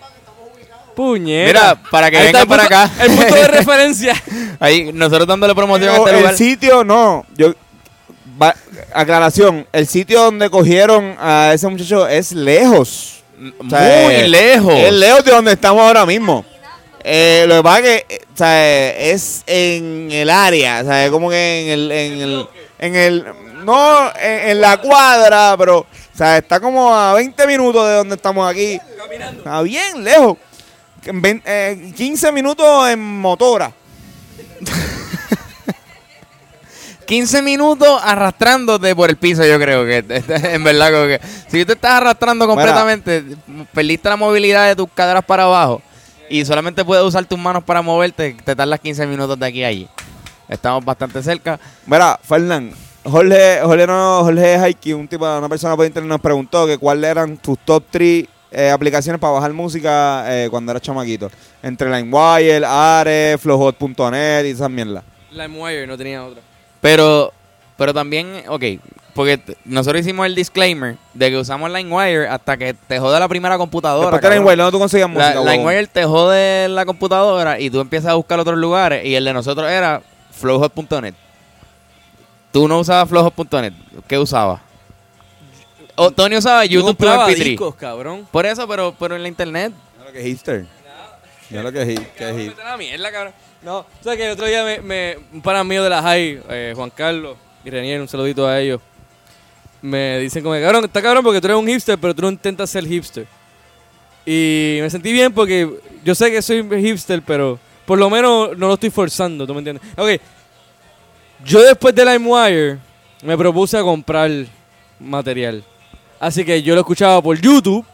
Puñeta. Mira, para que vengan para acá. El punto de referencia. Ahí, nosotros dándole promoción a Pero este lugar. el sitio, no. Yo, va- aclaración, el sitio donde cogieron a ese muchacho es lejos. O sea, Muy eh, lejos. Es lejos de donde estamos ahora mismo. Eh, lo que pasa es que o sea, es en el área, o sea, es como que en el, en el, en el no en, en la cuadra, pero o sea, está como a 20 minutos de donde estamos aquí. Está bien lejos. En vein- eh, 15 minutos en motora. 15 minutos arrastrándote por el piso, yo creo que en verdad que si tú te estás arrastrando completamente, perdiste la movilidad de tus caderas para abajo y solamente puedes usar tus manos para moverte, te tardas 15 minutos de aquí a allí. Estamos bastante cerca. Mira, Fernán, Jorge, Jorge, no, Jorge Haiki, un tipo, una persona por internet nos preguntó que cuáles eran tus top 3 aplicaciones para bajar música eh, cuando eras chamaquito. Entre LimeWire, Ares, Flowhot.net y esas mierdas. LimeWire no tenía otra. Pero pero también, ok, porque nosotros hicimos el disclaimer de que usamos LimeWire hasta que te jode la primera computadora. Después de. LimeWire, ¿dónde tú conseguías La- música? huevón? LimeWire te jode la computadora y tú empiezas a buscar otros lugares y el de nosotros era flowhot.net. Tú no usabas flowhot.net. ¿Qué usabas? O Tony usaba Yo YouTube MP3. discos, cabrón. Por eso, pero, pero en la internet. Mira lo que es hipster. Mira lo que es, hi- que es hip. Vete a la mierda, cabrón. No, o sea que el otro día me, me un pana mío de la high, eh, Juan Carlos y Renier, un saludito a ellos. Me dicen como, cabrón, está cabrón porque tú eres un hipster, pero tú no intentas ser hipster. Y me sentí bien porque yo sé que soy hipster, pero por lo menos no lo estoy forzando, ¿tú me entiendes? Ok, yo después de LimeWire me propuse a comprar material. Así que yo lo escuchaba por YouTube,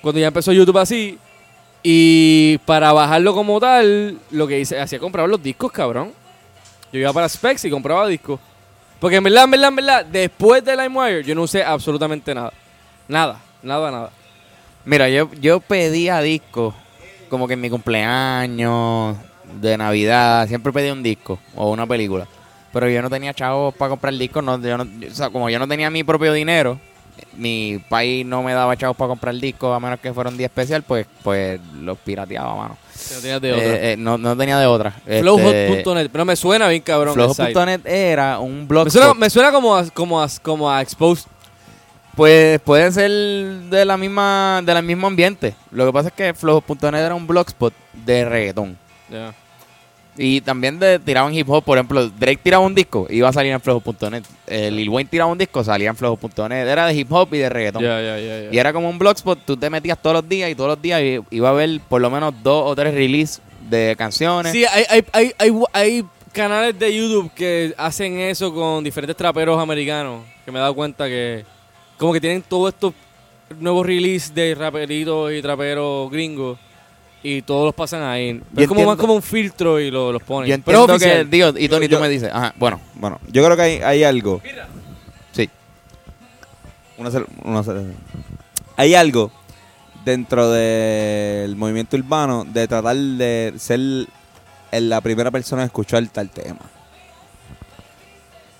cuando ya empezó YouTube así, y para bajarlo como tal, lo que hice, hacía comprar los discos, cabrón. Yo iba para Specs y compraba discos. Porque en verdad, en verdad, en verdad, después de LimeWire, yo no usé absolutamente nada. Nada, nada, nada. Mira, yo, yo pedía discos como que en mi cumpleaños, de Navidad, siempre pedía un disco o una película. Pero yo no tenía chavos para comprar discos, no, yo no- o sea, como yo no tenía mi propio dinero, mi país no me daba chavos para comprar discos a menos que fuera un día especial, pues pues los pirateaba, mano. Que no tenías de otra. Eh, eh, no, no tenía de otra. Este, Flowhot.net. Pero me suena bien cabrón. Flojo.net era un blog. Me suena, me suena como, a, como, a, como a Exposed. Pues puede ser de la misma del mismo ambiente. Lo que pasa es que Flojo.net era un blogspot de reggaetón. Y también de tiraban hip hop, por ejemplo, Drake tiraba un disco, iba a salir en flojo.net. Eh, Lil Wayne tiraba un disco, salía en flojo.net. Era de hip hop y de reggaetón. Y era como un blogspot, tú te metías todos los días y todos los días iba a haber por lo menos dos o tres releases de canciones. Sí, hay, hay, hay, hay, hay canales de YouTube que hacen eso con diferentes traperos americanos. Que me he dado cuenta que como que tienen todos estos nuevos releases de raperitos y traperos gringos. Y todos los pasan ahí. Pero es como más como un filtro y lo- los ponen. Yo Pero que, digo, y Tony, Yo- tú me dices, ajá, bueno, Bueno, yo creo que hay, hay algo. sí. Una una hay algo dentro del movimiento urbano de tratar de ser el- la primera persona a escuchar tal tema.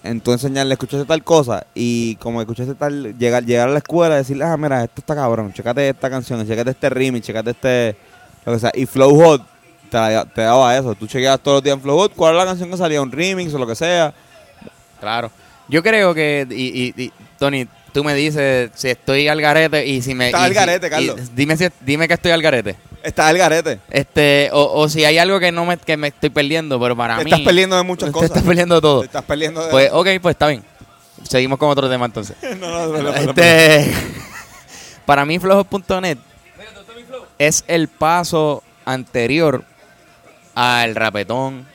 En tú enseñarle, escuchaste tal cosa y como escuchaste tal, llegar, llegar a la escuela y decirle, ah, mira, esto está cabrón, checate esta canción, checate este remix, checate este, que sea. Y Flow Hot te, da- te daba eso. Tú chequeabas todos los días en Flow Hot, cuál es la canción que salía, un remix o lo que sea. Claro. Yo creo que, y, y- y, Tony, tú me dices si estoy al garete y si me... Estás al si- garete, y Carlos. dime, si, dime que estoy al garete. Está el garete. Este, o, o si hay algo que no me, que me estoy perdiendo, pero para Te mí... estás perdiendo de muchas te cosas. estás perdiendo de todo. Te estás perdiendo de... Pues, ok, pues está bien. Seguimos con otro tema entonces. no, no, no, no, no, no. Este, para mí, flojos.net es el paso anterior al rapetón,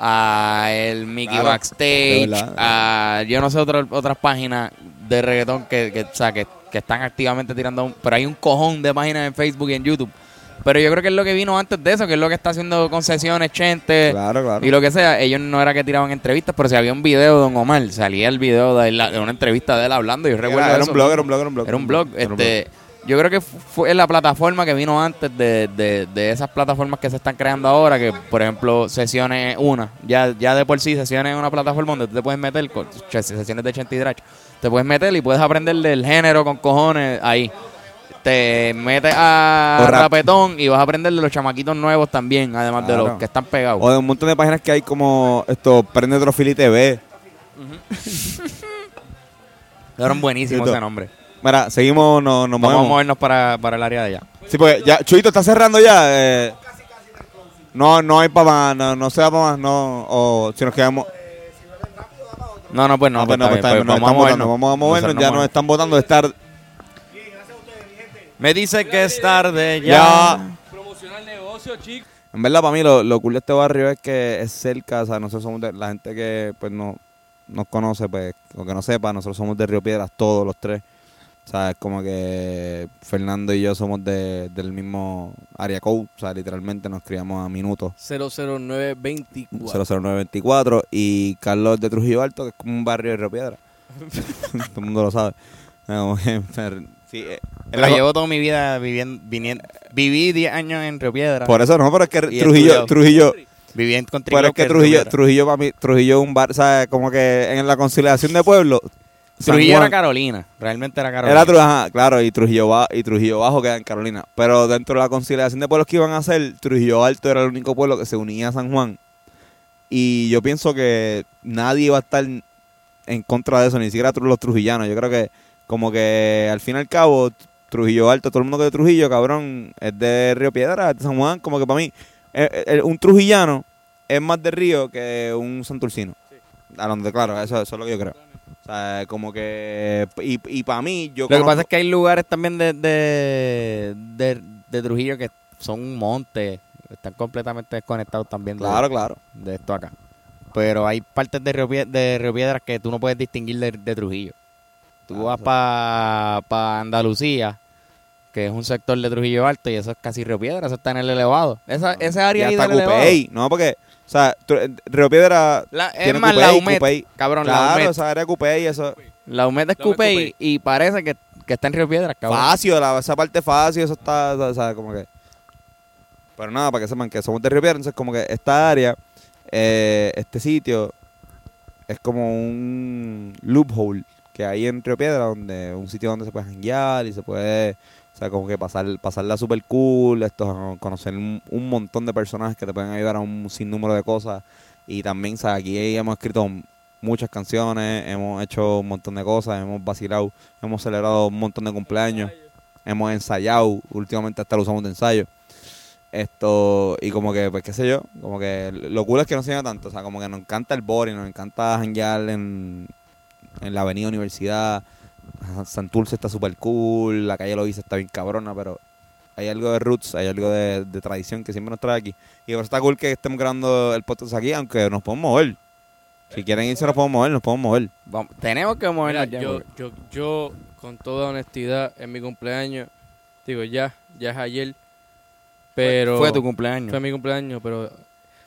a el Mickey Claro, Backstage, a yo no sé otras otras páginas de reggaetón que, que, o sea, que, que están activamente tirando, un- pero hay un cojón de páginas en Facebook y en YouTube. Pero yo creo que es lo que vino antes de eso, que es lo que está haciendo concesiones, Chente, Claro, claro. y lo que sea, ellos no era que tiraban entrevistas, pero si había un video de Don Omar, salía el video de, él- de una entrevista de él hablando. Yo recuerdo era, era eso. un blog, era un blog, era un blog. Era un blog. Era un Este, yo creo que fu- fue la plataforma que vino antes de, de, de esas plataformas que se están creando ahora, que por ejemplo Sesiones es una. Ya, ya de por sí Sesiones es una plataforma donde tú te puedes meter, con sesiones de Dracho, te puedes meter y puedes aprender del género con cojones ahí. Te metes a rap. Rapetón y vas a aprender de los chamaquitos nuevos también, además de los que están pegados. O de un montón de páginas que hay como esto, Prende Trofili TV. Eran buenísimos ese nombre. Mira, seguimos, nos, nos Vamos a movemos. movernos para, para el área de allá. Sí, pues ya, Chuito está cerrando ya. eh. no, no hay para más, no, no se da para más, no. O si nos quedamos. No, no, pues no, No, pues pues no, está pues bien, está bien, pues nos vamos a están votando, movernos. vamos a movernos, Nosotros ya nos están votando de estar. Me dice que es tarde ya. Ya. Promociona el negocio, chicos. En verdad, para mí, lo, lo cool de este barrio es que es cerca, o sea, nosotros somos de la gente que pues no nos conoce, pues, o que no sepa, nosotros somos de Río Piedras, todos los tres. O sea, es como que Fernando y yo somos de, del mismo área code, o sea, literalmente nos criamos a minutos. 00924. 00924 y Carlos de Trujillo Alto, que es como un barrio de Río Piedra. Todo el mundo lo sabe. Sí, eh, Pero es la- llevo toda mi vida viviendo, viniendo, viví 10 años en Río Piedra. por eso no, pero es que Trujillo. Trujillo, viví en con Pero es que Trujillo, Trujillo, para mí, Trujillo es un bar, ¿sabes? Como que en la conciliación de pueblos. San Trujillo era Carolina, realmente era Carolina. Era Tru- ajá, claro, y Trujillo, Ba- y Trujillo Bajo queda en Carolina. Pero dentro de la conciliación de pueblos que iban a hacer, Trujillo Alto era el único pueblo que se unía a San Juan. Y yo pienso que nadie iba a estar en contra de eso, ni siquiera los trujillanos. Yo creo que, como que al fin y al cabo, Trujillo Alto, todo el mundo que es de Trujillo, cabrón, es de Río Piedra, de San Juan. Como que para mí, eh, eh, un trujillano es más de Río que un santurcino. A donde, claro, eso, eso es lo que yo creo. Sea, como que. Y, y para mí, yo. Lo que pasa es que hay lugares también de, de, de, de Trujillo que son un monte, están completamente desconectados también de, Claro, claro. de esto acá. Pero hay partes de Río, Pie- de Río Piedras que tú no puedes distinguir de, de Trujillo. Tú vas para Andalucía, que es un sector de Trujillo Alto, y eso es casi Río Piedra, eso está en el elevado. Esa, esa área Y ahí hasta del elevado. Cupey, ¿no? Porque, o sea, Tru- Río Piedra. La, es tiene más, Cupey, la Humet, cabrón, la Claro, Humet. esa área de Cupey, eso. La Humet es La Cupey. y parece que, que está en Río Piedras, cabrón. Fácil, la, esa parte fácil, eso está, o sea, como que. Pero nada, para que sepan que somos de Río Piedra, entonces como que esta área, eh, este sitio, es como un loophole que hay en Río Piedra, donde un sitio donde se puede janguear y se puede, o sea, como que pasar, pasarla super cool, esto, conocer un, un montón de personajes que te pueden ayudar a un sinnúmero de cosas. Y también, sea, aquí hemos escrito muchas canciones, hemos hecho un montón de cosas, hemos vacilado, hemos celebrado un montón de cumpleaños, hemos ensayado, últimamente hasta lo usamos de ensayo. Esto, y como que, pues qué sé yo, como que lo cool es que no se tanto, o sea, como que nos encanta el body, nos encanta janguear en, en la avenida Universidad, Santurce está súper cool, la calle Loíza está bien cabrona, pero hay algo de roots, hay algo de, de tradición que siempre nos trae aquí. Y por eso está cool que estemos grabando el podcast aquí, aunque nos podemos mover. Si quieren irse, nos podemos mover, nos podemos mover. Vamos, tenemos que Mira, movernos ya, yo, porque- yo, yo, con toda honestidad, en mi cumpleaños, digo, ya, ya es ayer, pero... Fue tu cumpleaños. Fue mi cumpleaños, pero...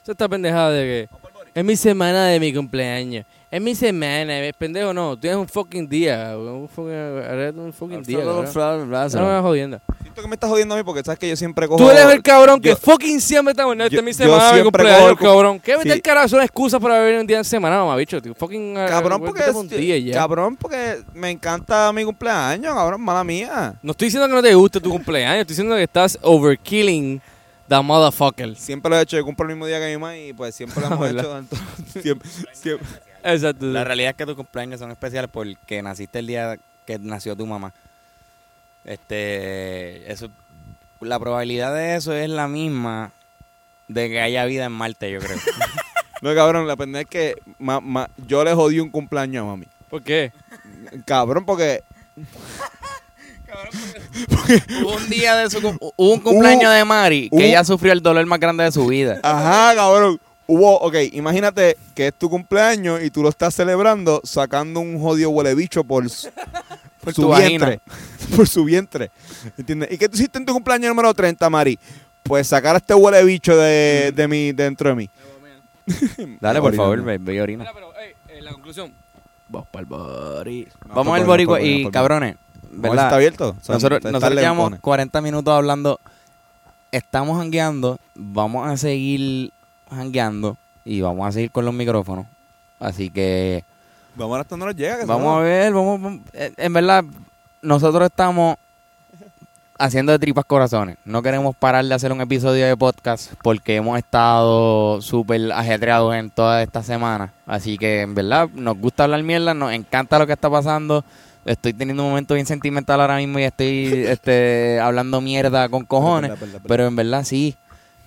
Eso está pendejada de que... Es mi semana de mi cumpleaños. Es mi semana, es pendejo no. Tienes un fucking día. Un fucking, un fucking día. No me jodiendo. Siento que me estás jodiendo a mí porque sabes que yo siempre cojo... Tú eres el cabrón que fucking siempre está bueno. Esta yo- es mi yo semana, mi siempre cumpleaños, cabrón. ¿Qué vete Sí. el carajo? Son excusas para venir un día en semana, mamá, bicho. Tú fucking... eh, Cabrón, porque, por un día ya. cabrón, porque me encanta mi cumpleaños, cabrón, mala mía. No estoy diciendo que no te guste tu cumpleaños. Estoy diciendo que estás overkilling the motherfucker. Siempre lo he hecho, yo cumplo el mismo día que mi mamá y pues siempre lo hemos hecho. siempre, siempre. Exacto. La realidad es que tus cumpleaños son especiales porque naciste el día que nació tu mamá. Este, eso, la probabilidad de eso es la misma de que haya vida en Marte, yo creo. No, cabrón, la pendeja es que ma- ma- yo le jodí un cumpleaños a mami. ¿Por qué? Cabrón, porque hubo un día de su cum- hubo un cumpleaños de Mari que hubo- ella sufrió el dolor más grande de su vida. Ajá, cabrón. Hubo, ok, imagínate que es tu cumpleaños y tú lo estás celebrando sacando un jodido huele bicho por, su tu vientre. Por su vientre. ¿Entiendes? ¿Y qué tú hiciste en tu cumpleaños número 30, Mari? Pues sacar a este huele bicho de, de mi, dentro de mí. Dale, por Orina, favor, ve, ve y orina. Mira, pero, eh, la conclusión. Vamos para el body. Vamos al al boricua y por- cabrones, ¿Está ¿verdad? abierto? O sea, Nosotros, está- nosotros está llevamos lempones. 40 minutos hablando. Estamos jangueando. Vamos a seguir jangueando. Y vamos a seguir con los micrófonos. Así que Vamos a ver hasta dónde nos llega. que vamos a ver. Vamos, eh, En verdad, nosotros estamos haciendo de tripas corazones. No queremos parar de hacer un episodio de podcast porque hemos estado súper ajetreados en toda esta semana. Así que, en verdad, nos gusta hablar mierda, nos encanta lo que está pasando. Estoy teniendo un momento bien sentimental ahora mismo y estoy este, hablando mierda con cojones. Pero en verdad sí,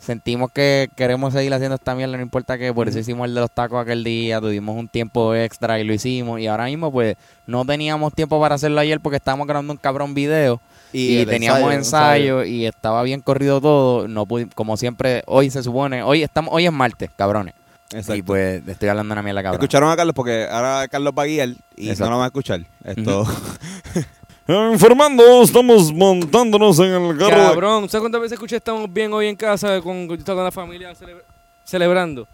sentimos que queremos seguir haciendo esta mierda, no importa que por eso hicimos el de los tacos aquel día, tuvimos un tiempo extra y lo hicimos. Y ahora mismo pues no teníamos tiempo para hacerlo ayer porque estábamos grabando un cabrón video y, teníamos ensayo, ensayo, y estaba bien corrido todo. No como siempre, hoy se supone, hoy estamos, hoy es martes, cabrones. Exacto. Y pues estoy hablando de una mierda cabrón. Escucharon a Carlos porque ahora Carlos va a guiar y Exacto. no lo van a escuchar. Esto. Informando, estamos montándonos en el carro. Cabrón, ¿sabes cuántas veces escuché estamos bien hoy en casa con, con la familia celebra- celebrando?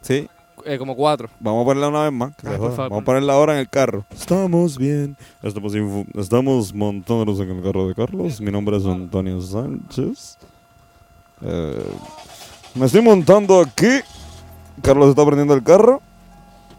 sí, Eh, como cuatro. vamos a ponerla una vez más. Ah, por favor. Vamos a ponerla ahora en el carro. Estamos bien. Estamos, estamos montándonos en el carro de Carlos. Mi nombre es Antonio Sánchez. Eh, me estoy montando aquí. Carlos está prendiendo el carro.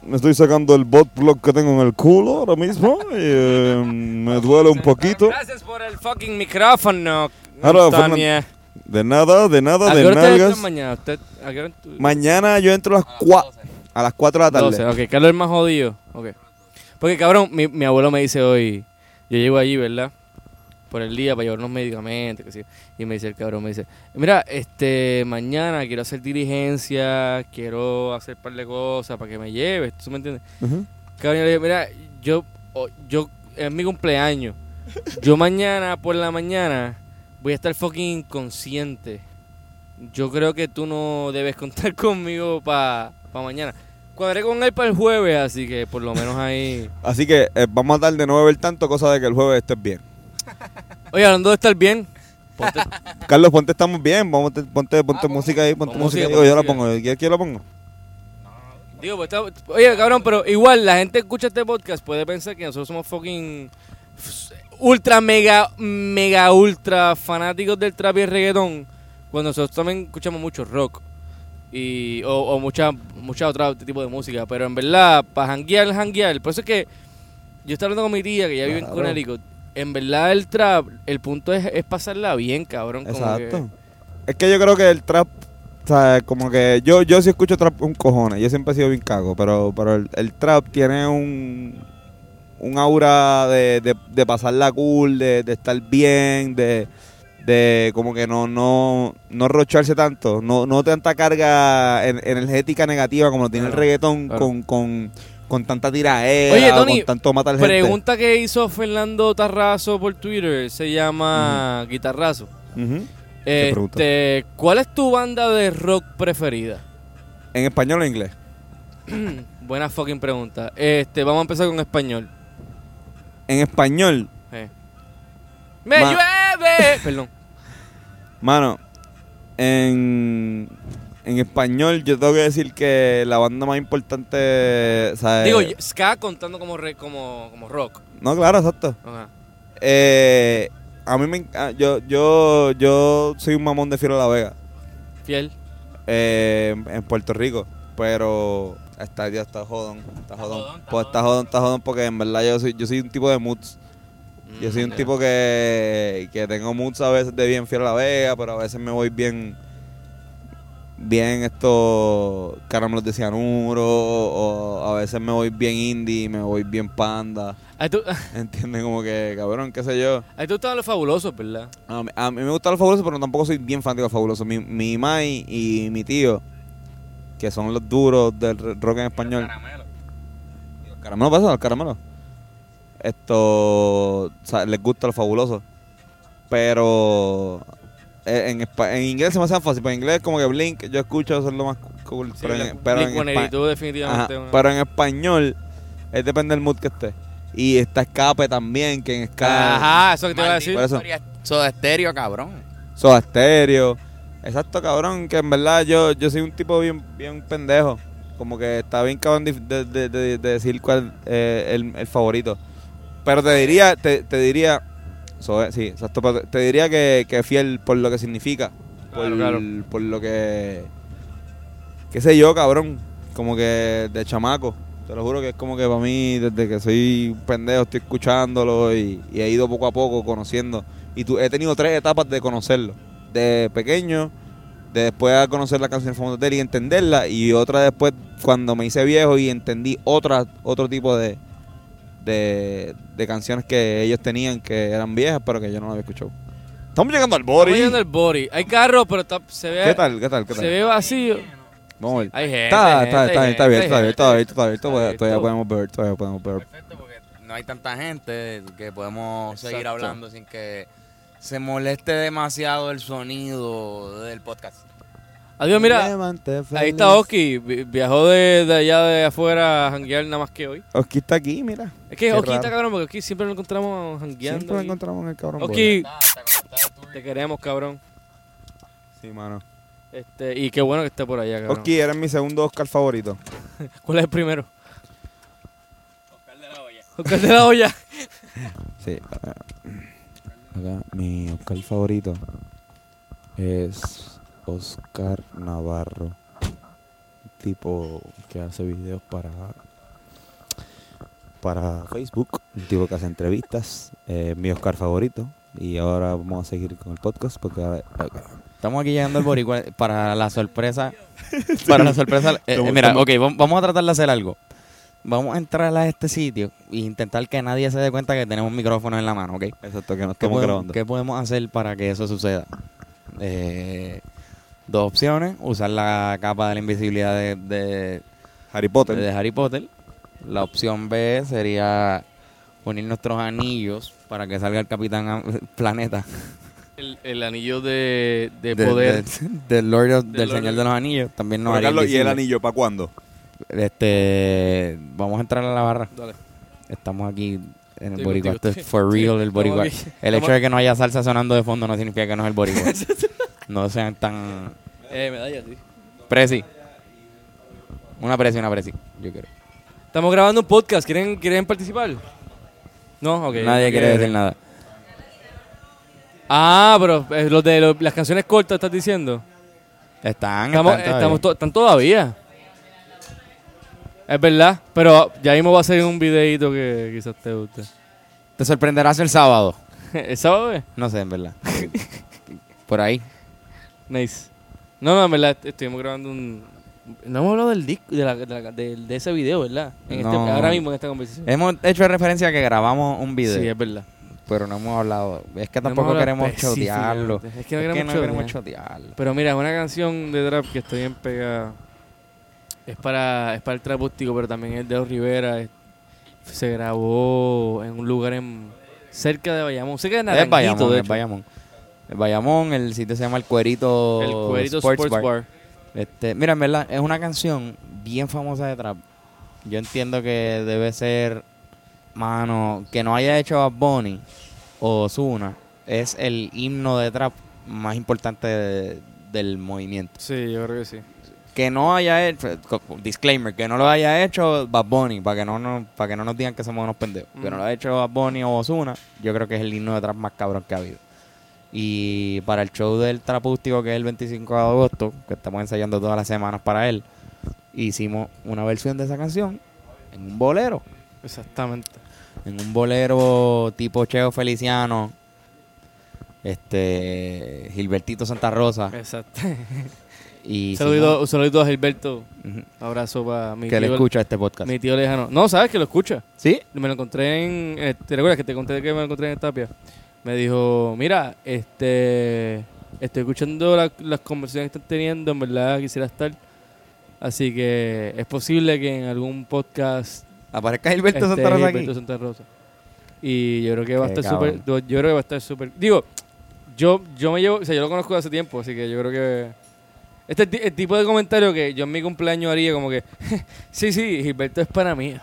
Me estoy sacando el bot block que tengo en el culo ahora mismo. y, eh, me duele un poquito. Gracias por el fucking micrófono. Ahora, Antonia. De nada, de nada, ¿A de entran mañana? ¿Usted, ¿A qué hora tú- Mañana yo entro a las 4 a las 4 de la tarde. 12, ok, Carlos es más jodido. Ok. Porque cabrón, mi, mi abuelo me dice hoy, yo llego allí, ¿verdad? Por el día para llevar unos medicamentos, que sí. Y me dice el cabrón, me dice, mira, este, mañana quiero hacer diligencia, quiero hacer un par de cosas para que me lleves, ¿tú me entiendes? Ujú. Cabrón, le mira, yo, yo, es mi cumpleaños. Yo mañana por la mañana voy a estar fucking inconsciente. Yo creo que tú no debes contar conmigo para mañana. Cuadré con él para el jueves, así que por lo menos ahí. Así que eh, vamos a dar de no beber tanto, cosa de que el jueves estés bien. Oye, hablando de estar bien, ponte- Carlos, ponte estamos bien. Vamos, te- ponte, ponte Ah, música ahí, ponte pon música ahí. música, O yo la pongo. ¿Quieres que yo la pongo? digo, pues, está- oye, cabrón, pero igual la gente escucha este podcast puede pensar que nosotros somos fucking ultra mega mega ultra fanáticos del trap y el reggaetón cuando nosotros también escuchamos mucho rock y o, o mucha mucha otra tipo de música, pero en verdad para janguear, janguear, por eso es que yo estaba hablando con mi tía que ya vive en Claro. Connecticut. En verdad el trap, el punto es, es pasarla bien, cabrón. como Exacto. Es que yo creo que el trap, o sea, como que yo, yo sí escucho trap un cojones. Yo siempre he sido bien cago, pero, pero el, el trap tiene un, un aura de, de, de pasarla cool, de, de estar bien, de, de como que no, no, no rocharse tanto, no, no tanta carga en- energética negativa como lo tiene el reggaetón claro. con, con, con tanta tiraera, Oye, Tony, con tanto matar gente. Pregunta que hizo Fernando Tarrazo por Twitter, se llama Guitarrazo. ¿Qué pregunta? Este, ¿cuál es tu banda de rock preferida? ¿En español o en inglés? Buena fucking pregunta. Este, vamos a empezar con español. En español, Eh. ¡Me Ma- llueve! Perdón. Mano, en, en español yo tengo que decir que la banda más importante, ¿sabes? Digo, ska contando como, re- como, como rock. No, claro, exacto. Ajá. Eh, a mí me... ah, Yo, yo, yo soy un mamón de Fiero de la Vega Fiel. eh, en Puerto Rico, pero está, ya está jodón, está jodón. jodón, está pues está jodón, está jodón porque en verdad yo soy, yo soy un tipo de moods. Yo soy un Mm, tipo que, que tengo moods a veces de bien fiel a la vega, pero a veces me voy bien bien estos caramelos de cianuro o a veces me voy bien indie, me voy bien panda. ¿Entiendes? Como que, cabrón, qué sé yo. a ti te gustaban los fabulosos, ¿verdad? A mí, a mí me gustan los fabulosos, pero tampoco soy bien fan de los fabulosos. Mi, mi mai y mi tío, que son los duros del rock en español. Los caramelos, pasa, los caramelos. Esto, o sea, les gusta los fabulosos. Pero en, espa- en inglés se me hace fácil. Pero en inglés, como que Blink, yo escucho, eso es lo más cool. pero en, pero en definitivamente. Ajá, una- pero en español, es depende del mood que esté. Y está escape también, que en escape. Ajá, eso que te iba a decir. Por eso. Soda estéreo, cabrón. Soda Stereo. Exacto, cabrón, que en verdad yo, yo soy un tipo bien, bien pendejo. Como que está bien cabrón de, de- de- de- de decir cuál es el, el favorito. Pero te diría, te, te diría, Soda- sí, exacto, pero te, diría que, que fiel por lo que significa. Por, Claro, por lo que, qué sé yo, cabrón, como que de chamaco. Te lo juro que es como que para mí, desde que soy pendejo, estoy escuchándolo y, y he ido poco a poco conociendo. Y tú, he tenido tres etapas de conocerlo. De pequeño, de después de conocer la canción de él y entenderla. Y otra después cuando me hice viejo y entendí otra, otro tipo de, de, de canciones que ellos tenían que eran viejas, pero que yo no las había escuchado. Estamos llegando al Estamos body. yendo al body. Hay carros, pero está- se ve, ¿Qué tal? ¿Qué tal? ¿Qué se ve vacío. Vamos a ver. Hay gente. Está, está, gente, está, bien, está bien, está bien, está bien, todavía, podemos ver, todavía podemos ver. Perfecto, porque no hay tanta gente que podemos seguir hablando sin que se moleste demasiado el sonido del podcast. Adiós, mira. Ahí está Oski. Vi- Viajó de, de allá de afuera a janguear nada más que hoy. Oski está aquí, mira. Es que Qué Oski está cabrón porque aquí siempre lo encontramos jangueando. Siempre lo encontramos en el cabrón. Oski, te queremos, cabrón. Sí, mano. Este, y qué bueno que esté por allá, cabrón. Oski, eres mi segundo Oscar favorito. ¿Cuál es el primero? Oscar de la olla. Oscar de la olla. Sí. Acá, mi Oscar favorito es Oscar Navarro. Tipo que hace videos para para Facebook, un tipo que hace entrevistas, eh, mi Oscar favorito. Y ahora vamos a seguir con el podcast porque ahora- Estamos aquí llegando al boricua para la sorpresa. Para la sorpresa. eh, mira, ok, vam- vamos a tratar de hacer algo. Vamos a entrar a este sitio e intentar que nadie se dé cuenta que tenemos micrófonos en la mano, ¿ok? exacto que no ¿Qué estamos podemos, grabando. qué podemos hacer para que eso suceda? Eh, dos opciones. Usar la capa de la invisibilidad de, de, Harry Potter. de Harry Potter. La opción B sería unir nuestros anillos para que salga el Capitán Planeta. El, el anillo de, de de- poder. de- del Lord of- Del del Lord Señor de los Anillos. También nos Carlos, ¿y el anillo para cuándo? Este, vamos a entrar a la barra. Dale. Estamos aquí en el boricua. Esto es for real el boricua. El hecho de que no haya salsa sonando de fondo no significa que no es el boricua. no sean tan... Eh, medalla, sí. Presi. Una presi, una presi. Yo quiero. Estamos grabando un podcast. ¿Quieren, ¿quieren participar? No, ok. Nadie quiere decir nada. Ah, pero eh, los de lo- las canciones cortas estás diciendo. Están, Estamos, están todavía. estamos to- están todavía. Es verdad, pero ya mismo va a ser un videito que quizás te guste. Te sorprenderás el sábado. ¿El sábado es? No sé, en verdad. Por ahí. Nice. No, no, en verdad, est- estuvimos grabando un... No hemos hablado del disco, de, la- de, la- de- de ese video, ¿verdad? En este- No. ahora mismo en esta conversación. Hemos hecho referencia a que grabamos un video, Sí, es verdad. pero no hemos hablado. Es que No tampoco queremos chotearlo. Es que no queremos chotear. chotearlo. Pero mira, una canción de trap que estoy bien pegada. Es para, es para el trap acústico, pero también es de Rivera. es- se grabó en un lugar en cerca de Bayamón. Cerca de Es Bayamón, de es hecho. Bayamón. El Bayamón, el sitio se llama El Cuerito, El Cuerito Sports, Sports, Bar. Bar. Este, mira, en verdad, es una canción bien famosa de trap. Yo entiendo que debe ser, mano, que no haya hecho Bad Bunny o Ozuna, es el himno de trap más importante de- del movimiento. Sí, yo creo que sí. Que no haya hecho, co- disclaimer, que no lo haya hecho Bad Bunny, para que no, nos- para que no nos digan que somos unos pendejos. Que no lo haya hecho Bad Bunny o Ozuna, yo creo que es el himno de trap más cabrón que ha habido. Y para el show del trapústico, que es el 25 de agosto, que estamos ensayando todas las semanas para él, hicimos una versión de esa canción en un bolero. Exactamente. En un bolero tipo Cheo Feliciano, este Gilbertito Santa Rosa. Exacto. Y saludito, a Gilberto. Abrazo para mi que le tío, escucha este podcast. mi tío lejano. No, ¿sabes que lo escucha? ¿Sí? Me lo encontré en... eh, ¿Te recuerdas que te conté que me lo encontré en Tapia? Me dijo, mira, este... Estoy escuchando la- las conversaciones que están teniendo, en verdad quisiera estar. Así que es posible que en algún podcast Aparezca Gilberto Santa Rosa Gilberto aquí. Santa Rosa. Y yo creo que va a estar súper... Yo creo que va a estar súper... Digo, yo, yo me llevo... O sea, yo lo conozco de hace tiempo, así que yo creo que... Este es el tipo de comentario que yo en mi cumpleaños haría como que... sí, sí, Gilberto es para mí.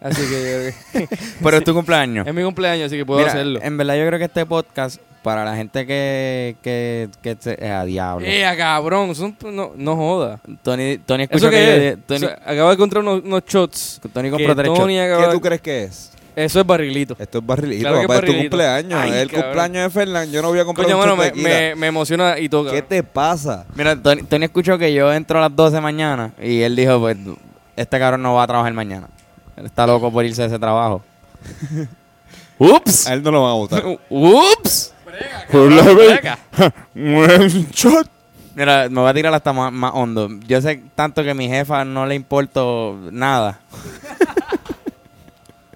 Así que. Pero es tu cumpleaños. Es mi cumpleaños, así que puedo Mira, hacerlo. En verdad yo creo que este podcast, para la gente que... que, que se- eh, a diablo. ¡Eh, a cabrón! Son- no, no joda. Tony, Tony escucha ¿Eso que yo-? Tony, O sea, acabo de encontrar unos, unos shots. Tony que compró tres Tony shots. acaba ¿Qué tú crees que es? Eso es barrilito. Esto es barrilito, Claro papá, es tu cumpleaños. Ay, es el cabrón. cumpleaños de Fernán. Yo no voy a comprar Coño, un de me, me, me emociona y toca. ¿Qué te pasa? Mira, Tony, Tony escuchó que yo entro a las 12 de mañana y él dijo, pues, este cabrón no va a trabajar mañana. Él está loco por irse de ese trabajo. ¡Ups! A él no lo van a votar. ¡Ups! Un shot. Mira, me voy a tirar hasta más, más hondo. Yo sé tanto que a mi jefa no le importo nada.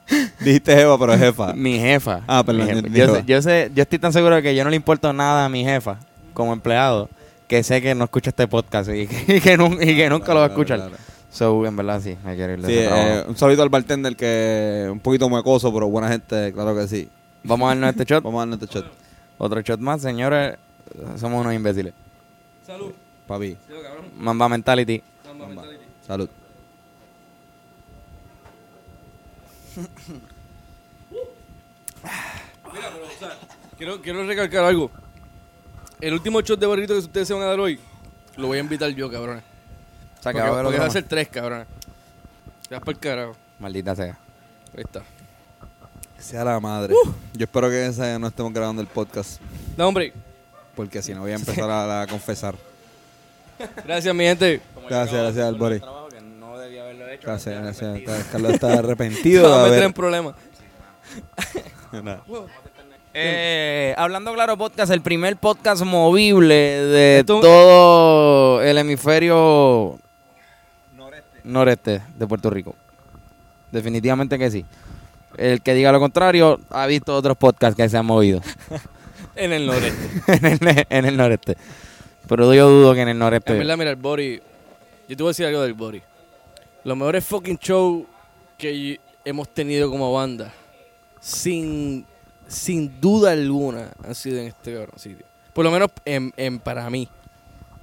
Dijiste Eva, pero jefa. Mi jefa. Ah, perdón, Mi jefa. yo- sé, yo sé, yo estoy tan seguro de que yo no le importo nada a mi jefa como empleado que sé que no escucha este podcast y que, y que, nun- y que nunca lo va a escuchar. Claro, claro. So, en verdad sí, me quiero ir de Sí, eh, un saludo al bartender que es un poquito muecoso, pero buena gente, claro que sí. Vamos a darnos este shot. Vamos a darle este shot. Otro shot más, señores. Somos unos imbéciles. Salud. Papi, Mamba mentality. Mamba. salud. Quiero, quiero recalcar algo. El último shot de barrito que ustedes se van a dar hoy, lo voy a invitar yo, cabrones. O sea, que Porque, va a haber porque va a ser tres, cabrones. Vas para el carajo. Maldita sea. Ahí está. Sea la madre. Yo espero que ese no estemos grabando el podcast, No, hombre. porque si no voy a empezar a, a confesar. Gracias, mi gente. Gracias, gracias, Albori. Gracias. Carlos está arrepentido No me meter en problemas. Eh, hablando claro podcast, el primer podcast movible de Esto- todo el hemisferio noreste de Puerto Rico. Definitivamente que sí. El que diga lo contrario ha visto otros podcasts que se han movido En el noreste. en, el, en el noreste. Pero yo dudo que en el noreste. En verdad, mira, el Bori. Yo te voy a decir algo del Bori. Los mejores fucking shows que hemos tenido como banda, sin, sin duda alguna, han sido en este cabrón sitio. Por lo menos en, en- para mí.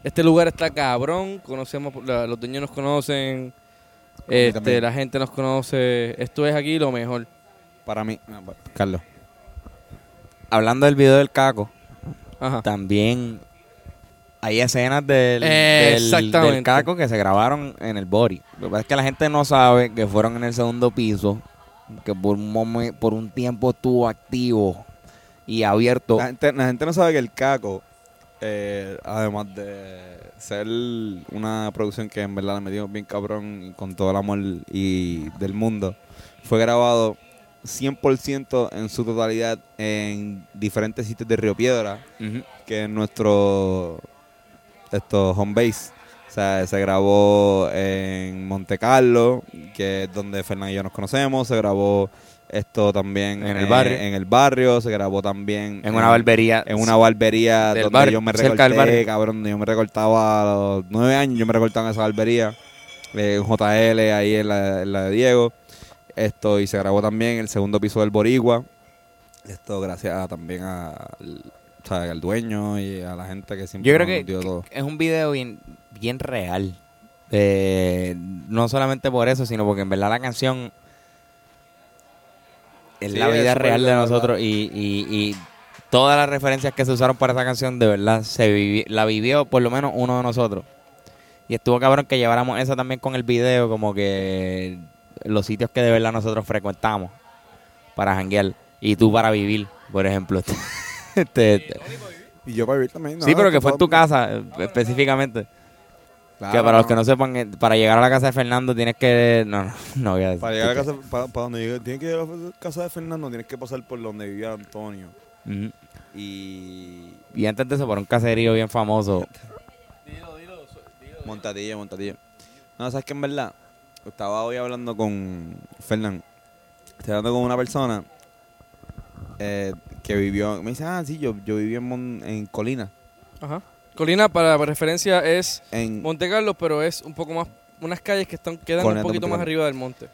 Este lugar está cabrón, conocemos, la- los dueños nos conocen, este, la gente nos conoce. Esto es aquí lo mejor. Para mí, Carlos. Hablando del video del caco, Ajá. también hay escenas del, del- caco que se grabaron en el body. Lo que pasa es que la gente no sabe que fueron en el segundo piso, que por un momen- por un tiempo estuvo activo y abierto. La gente, la gente no sabe que el Caco, eh, además de ser una producción que en verdad le metimos bien cabrón y con todo el amor y del mundo, fue grabado 100% en su totalidad en diferentes sitios de Río Piedra, que es nuestro esto, home base. O sea, se grabó en Monte Carlo, que es donde Fernán y yo nos conocemos. Se grabó esto también En el barrio. En el barrio. Se grabó también En una barbería. en una barbería donde barrio, yo me recorté, cabrón, yo me recortaba a los nueve años, yo me recortaba en esa barbería, eh, en JL, ahí en la, en la de Diego. Esto, y se grabó también el segundo piso del Boricua. Esto gracias a- también a- o sea, al dueño y a la gente que siempre Yo creo nos que, dio todo. que es un video bien, bien real. Eh, no solamente por eso, sino porque en verdad la canción es Sí, la vida real de de nosotros y, y- y todas las referencias que se usaron para esa canción de verdad se vivi- la vivió por lo menos uno de nosotros. Y estuvo cabrón que lleváramos eso también con el video, como que los sitios que de verdad nosotros frecuentamos para janguear y tú para vivir, por ejemplo. Este- este- Y yo para vivir también. Sí, pero que fue en tu casa eh, específicamente. que para los que no sepan, eh, para llegar a la casa de Fernando tienes que... No, no, no voy a decir. Para llegar a casa, para, para donde llegue, tienes que llegar a la casa de Fernando, tienes que pasar por donde vivía Antonio. Ujú. Y Y antes de eso, por un caserío bien famoso. Montadillo, montadillo. No, sabes que en verdad, estaba hoy hablando con Fernán. Estoy hablando con una persona eh, que vivió. Me dice, ah, sí, yo, yo viví en, Mon- en Colina. Ajá. Colina, para referencia, es En, Monte Carlo, pero es un poco más. Unas calles que están quedan Colina un poquito más arriba del monte.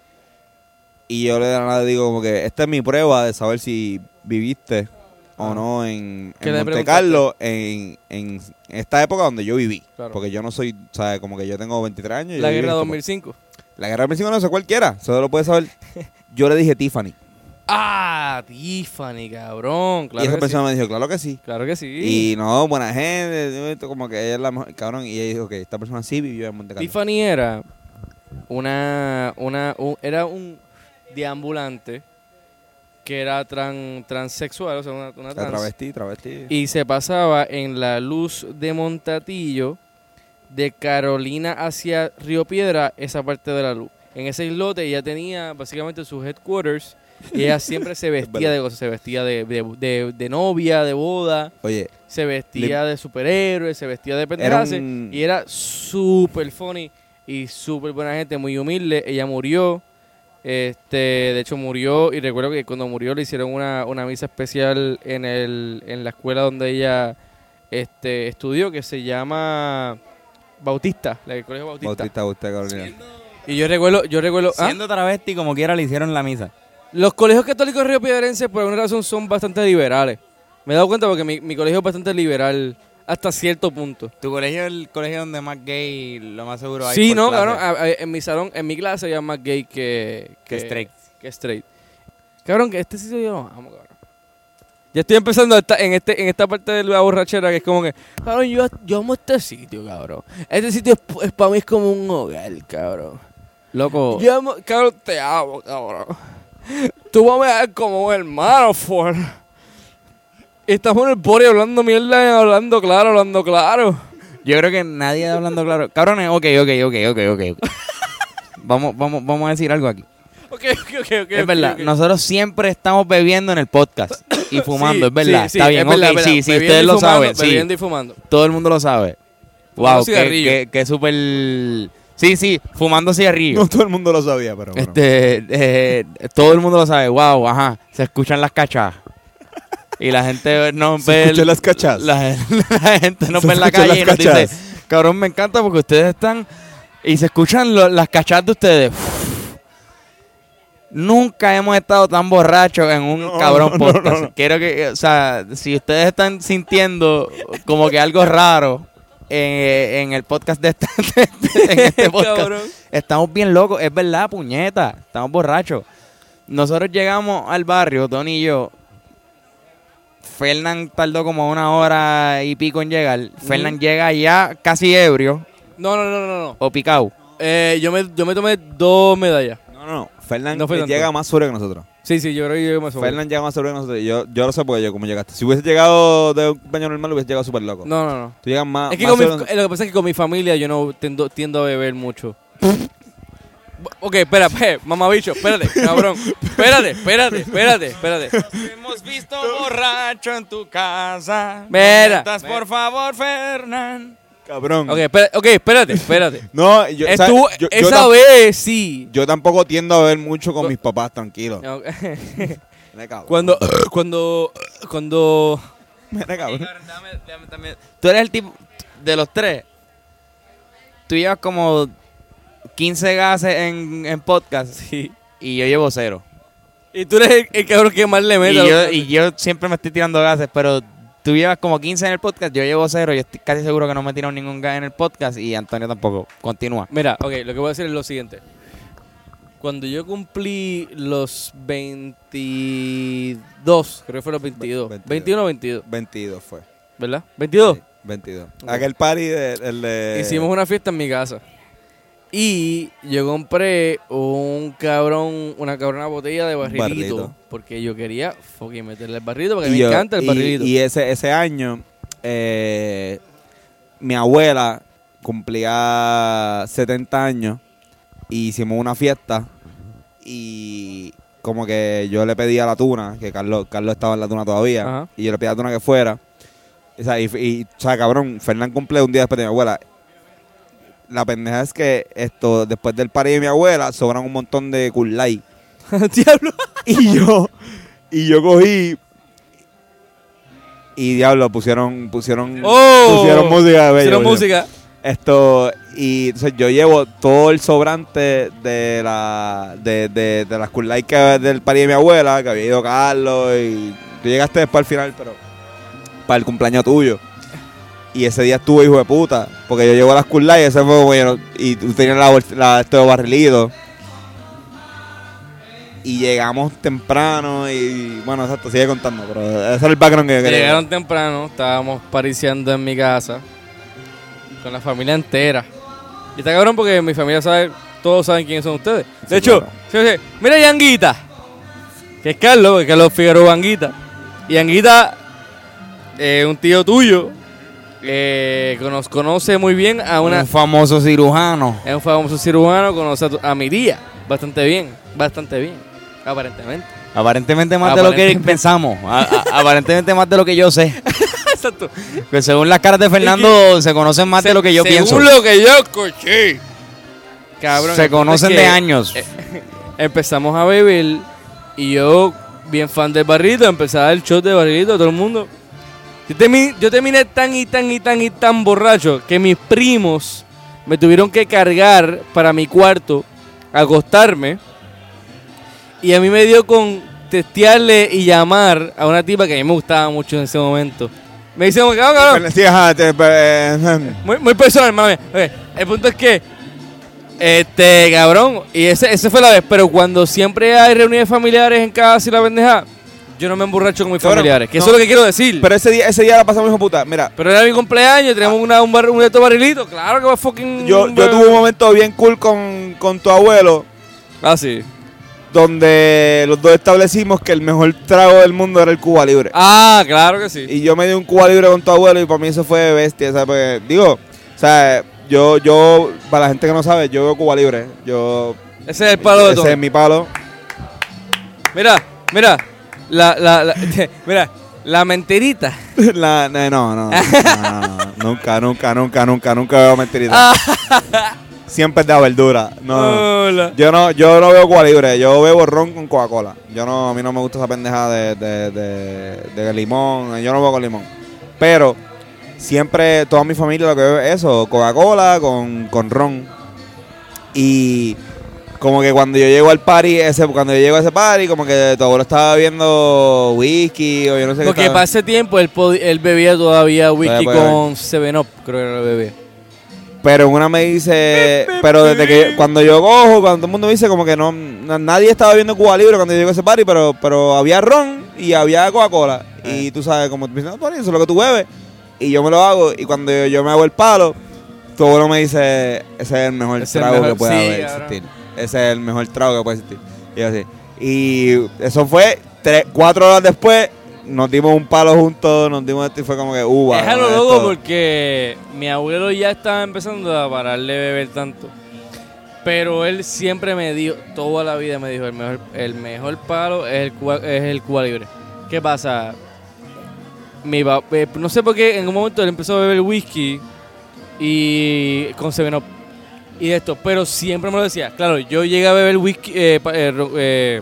y yo le de la nada digo, como que esta es mi prueba de saber si viviste o no en, ¿Qué en le Monte? Carlo en, en esta época donde yo viví. Claro. Porque yo no soy, ¿sabes? Como que yo tengo 23 años. yo La guerra en- 2005. La guerra 2005 no sé cualquiera. Solo lo puede saber. Yo le dije Tiffany. Ah, Tiffany, cabrón. y Claro esa que persona sí. me dijo, claro que sí. Claro que sí. Y no, buena gente, como que ella es la mejor, cabrón. Y ella dijo que esta persona sí vivió en Monte Carlo. Tiffany era una, una un- era un deambulante que era tran, transexual, o sea, una, una trans. travesti, travesti. Y se pasaba en la luz de Montatillo de Carolina hacia Río Piedra, esa parte de la luz. En ese islote ella tenía básicamente sus headquarters y ella siempre se vestía de cosas, se vestía de, de, de- de novia, de boda, Oye, se vestía de superhéroe, se vestía de un... y era súper funny y súper buena gente, muy humilde. Ella murió. Este, de hecho murió y recuerdo que cuando murió le hicieron una, una misa especial en el en la escuela donde ella este estudió que se llama Bautista, la del colegio Bautista. Bautista, usted, Carolina. Y yo recuerdo, yo recuerdo, ¿ah? Siendo travesti, como quiera, le hicieron la misa. Los colegios católicos río Piedrense por alguna razón son bastante liberales. Me he dado cuenta porque mi, mi colegio es bastante liberal hasta cierto punto. Tu colegio es el colegio donde más gay, lo más seguro hay. Sí, no, a- en mi salón, en mi clase había más gay que, Que straight. Que straight. Cabrón, que este sitio yo lo amo, cabrón. Ya estoy empezando a estar en, este, en esta parte de la borrachera que es como que, cabrón, yo, yo amo este sitio, cabrón. Este sitio es, para mí es como un hogar, cabrón. Loco, Yo amo, cabrón, te amo, cabrón. Tú vas a ver como un hermano, for. Estamos en el body hablando mierda, hablando claro, hablando claro. yo creo que nadie está hablando claro. Cabrones, ok, ok, ok, ok, ok. vamos, vamos, vamos a decir algo aquí. Ok, ok, ok, ok. es verdad, nosotros siempre estamos bebiendo en el podcast y fumando, Sí, es verdad. sí, sí, Está bien, es ok, sí, sí, ustedes y lo fumando, saben, sí. Bebiendo y fumando. Todo el mundo lo sabe. Wow, qué, qué, qué súper... Sí, sí, fumando cigarrillo. No todo el mundo lo sabía, pero bueno. Este, eh, todo el mundo lo sabe. Wow, ajá. Se escuchan las cachas. Y la gente no Se ve. escuchan las cachas. La, la gente Se ve en la calle y nos dice. Cabrón, me encanta porque ustedes están. Y se escuchan lo- las cachas de ustedes. Nunca hemos estado tan borrachos en un No, cabrón no, no, podcast. no, no. Quiero que, o sea, si ustedes están sintiendo como que algo raro en, en el podcast de este, de este- en este podcast, Cabrón. Estamos bien locos, es verdad, puñeta. Estamos borrachos. Nosotros llegamos al barrio, Tony y yo. Fernán tardó como una hora y pico en llegar. Fernán llega ya casi ebrio No, no, no, no, no. o picado. Eh, yo, me, yo me tomé dos medallas. No, no, no. Fernán No fue tanto. llega más sobre que nosotros. Sí, sí, yo creo que yo me sobrio. Fernan llega más que nosotros. Yo, yo lo sé porque yo como llegaste. Si hubiese llegado de un baño normal, hubiese llegado súper loco. No, no, no. Tú llegas más. Es que más con mi- seguro- eh, lo que pasa es que con mi familia yo no tiendo, tiendo a beber mucho. ok, espera, espera, mamabicho, espérate, cabrón. Espérate, espérate, espérate, espérate. Hemos visto borracho en tu casa. Mira. Estás, por favor, Fernán. Cabrón. Ok, espera- ok, espérate, espérate. No, yo, o sea, Estuvo- yo- yo esa vez sí. yo tampoco tiendo a ver mucho con mis papás, tranquilo. No. Cuando, cuando, cuando... Mira, cabrón. Tú eres el tipo de los tres. Tú llevas como 15 gases en, en podcast Sí. y yo llevo cero. Y tú eres el, el cabrón que más le Y yo, los- y yo siempre me estoy tirando gases, pero tú llevas como 15 en el podcast, yo llevo cero. Yo estoy casi seguro que no me he tirado ningún gas en el podcast y Antonio tampoco. Continúa. Mira, ok, lo que voy a decir es lo siguiente. Cuando yo cumplí los 22, creo que fue los 22. 22. 21 o 22, 22 fue. ¿verdad? 22. Sí, 22. Ok. Aquel party de, el de... Hicimos una fiesta en mi casa. Y yo compré un cabrón, una cabrona botella de barrilito. Barrilito. Porque yo quería fucking meterle el barrilito, porque Y yo- me encanta el y- barrilito. Y, ese, ese año, eh, mi abuela cumplía 70 años y hicimos una fiesta y como que yo le pedí a la tuna, que Carlos, Carlos estaba en la tuna todavía, Ajá. y yo le pedí a la tuna que fuera. O sea, y, y, o sea, cabrón, Fernán cumple un día después de mi abuela. La pendeja es que esto, después del party de mi abuela, sobran un montón de Light. Diablo. Y yo, y yo cogí. Y diablo, pusieron, pusieron, Oh. pusieron música de bello. música. Esto, y entonces yo llevo todo el sobrante de la, de, de, de las Cool que, del party de mi abuela, que había ido Carlos, y tú llegaste después al final, pero para el cumpleaños tuyo. Y ese día estuvo hijo de puta, porque yo llevo las Cool Light, ese fue bueno, y tú tenías la, la este barrilito. Y llegamos temprano y bueno, exacto, sigue contando, pero ese es el background que yo quería. Llegaron temprano, estábamos pariciando en mi casa con la familia entera. Y está cabrón porque mi familia sabe, todos saben quiénes son ustedes. De Sí, hecho, claro. mira Yanguita, que es Carlos, que es Carlos Figueroa Anguita. Y Anguita, eh, un tío tuyo, eh, que nos conoce muy bien a una... Un famoso cirujano. Es un famoso cirujano, conoce a, tu- a mi tía bastante bien, bastante bien, aparentemente. Aparentemente más de lo que pensamos. A- a- aparentemente más de lo que yo sé. Exacto. Que según las caras de Fernando se conocen más de lo que yo Según pienso. lo que yo escuché. Cabrón. se conocen de años. Empezamos a beber y yo, bien fan del barrito, empecé a dar el shot de barrilito a todo el mundo. Yo terminé, yo terminé tan y tan y tan y tan borracho que mis primos me tuvieron que cargar para mi cuarto, acostarme. Y a mí me dio con testearle y llamar a una tipa que a mí me gustaba mucho en ese momento. Me dice, como, cabrón, Sí, ajá, te- eh, muy, muy personal, mami. El punto es que, este, cabrón, y ese, ese fue la vez, pero cuando siempre hay reuniones familiares en casa y la pendeja, yo no me emborracho con mis familiares. Que no. eso es lo que quiero decir. Pero, Pero ese día, ese día la pasamos hijo puta. Mira, era mi cumpleaños, teníamos una, un, bar, un de estos barrilitos. Claro que va fucking. yo, yo tuve un momento bien cool con, con tu abuelo, Ah, sí. donde los dos establecimos que el mejor trago del mundo era el Cuba Libre. Ah, claro que sí. Y yo me di un Cuba Libre con tu abuelo y para mí eso fue bestia, ¿sabes? Porque, digo, o sea, yo, yo, para la gente que no sabe, yo veo Cuba Libre. Yo, Ese es el palo de ese todo. es mi palo. Mira, mira. La, la, la, mira, la mentirita. La- no, no, no, no, no, nunca, nunca, nunca, nunca, nunca veo mentirita. Siempre es de la verdura. No, no. Hola. Yo no, yo no veo Cuba Libre, yo bebo ron con Coca-Cola. Yo no, a mí no me gusta esa pendeja de, de, de, de limón, yo no bebo con limón. Pero siempre, toda mi familia lo que bebe es eso, Coca-Cola con, con ron. Y como que cuando yo llego al party, ese, cuando yo llego a ese party, como que tu abuelo estaba bebiendo whisky o yo no sé Porque qué. estaba- para ese tiempo él, él bebía todavía whisky Todavía con 7-Up, creo que era lo bebía. Pero una me dice, pero desde que cuando yo cojo, cuando todo el mundo me dice como que no, na- nadie estaba viendo Cuba Libre cuando yo llego a ese party, pero, pero había ron y había Coca-Cola. Y tú sabes, como tú dices, no, eso es lo que tú bebes. Y yo me lo hago y cuando yo, yo me hago el palo, tu abuelo me dice, ese es el mejor es el trago mejor- que puede sí, haber cabrón. Ese es el mejor trago que puede existir. Y así. Y eso fue tres, cuatro horas después. Nos dimos un palo juntos, nos dimos esto y fue como que, uh, Es bueno, algo esto- loco porque mi abuelo ya estaba empezando a pararle de beber tanto. Pero él siempre me dijo, toda la vida me dijo, el mejor, el mejor palo es el, Cuba, es el Cuba Libre. ¿Qué pasa? Mi pa- eh, no sé por qué en un momento él empezó a beber whisky y con Seven Up y de esto, pero siempre me lo decía. Claro, yo llegué a beber whisky, eh, eh, eh,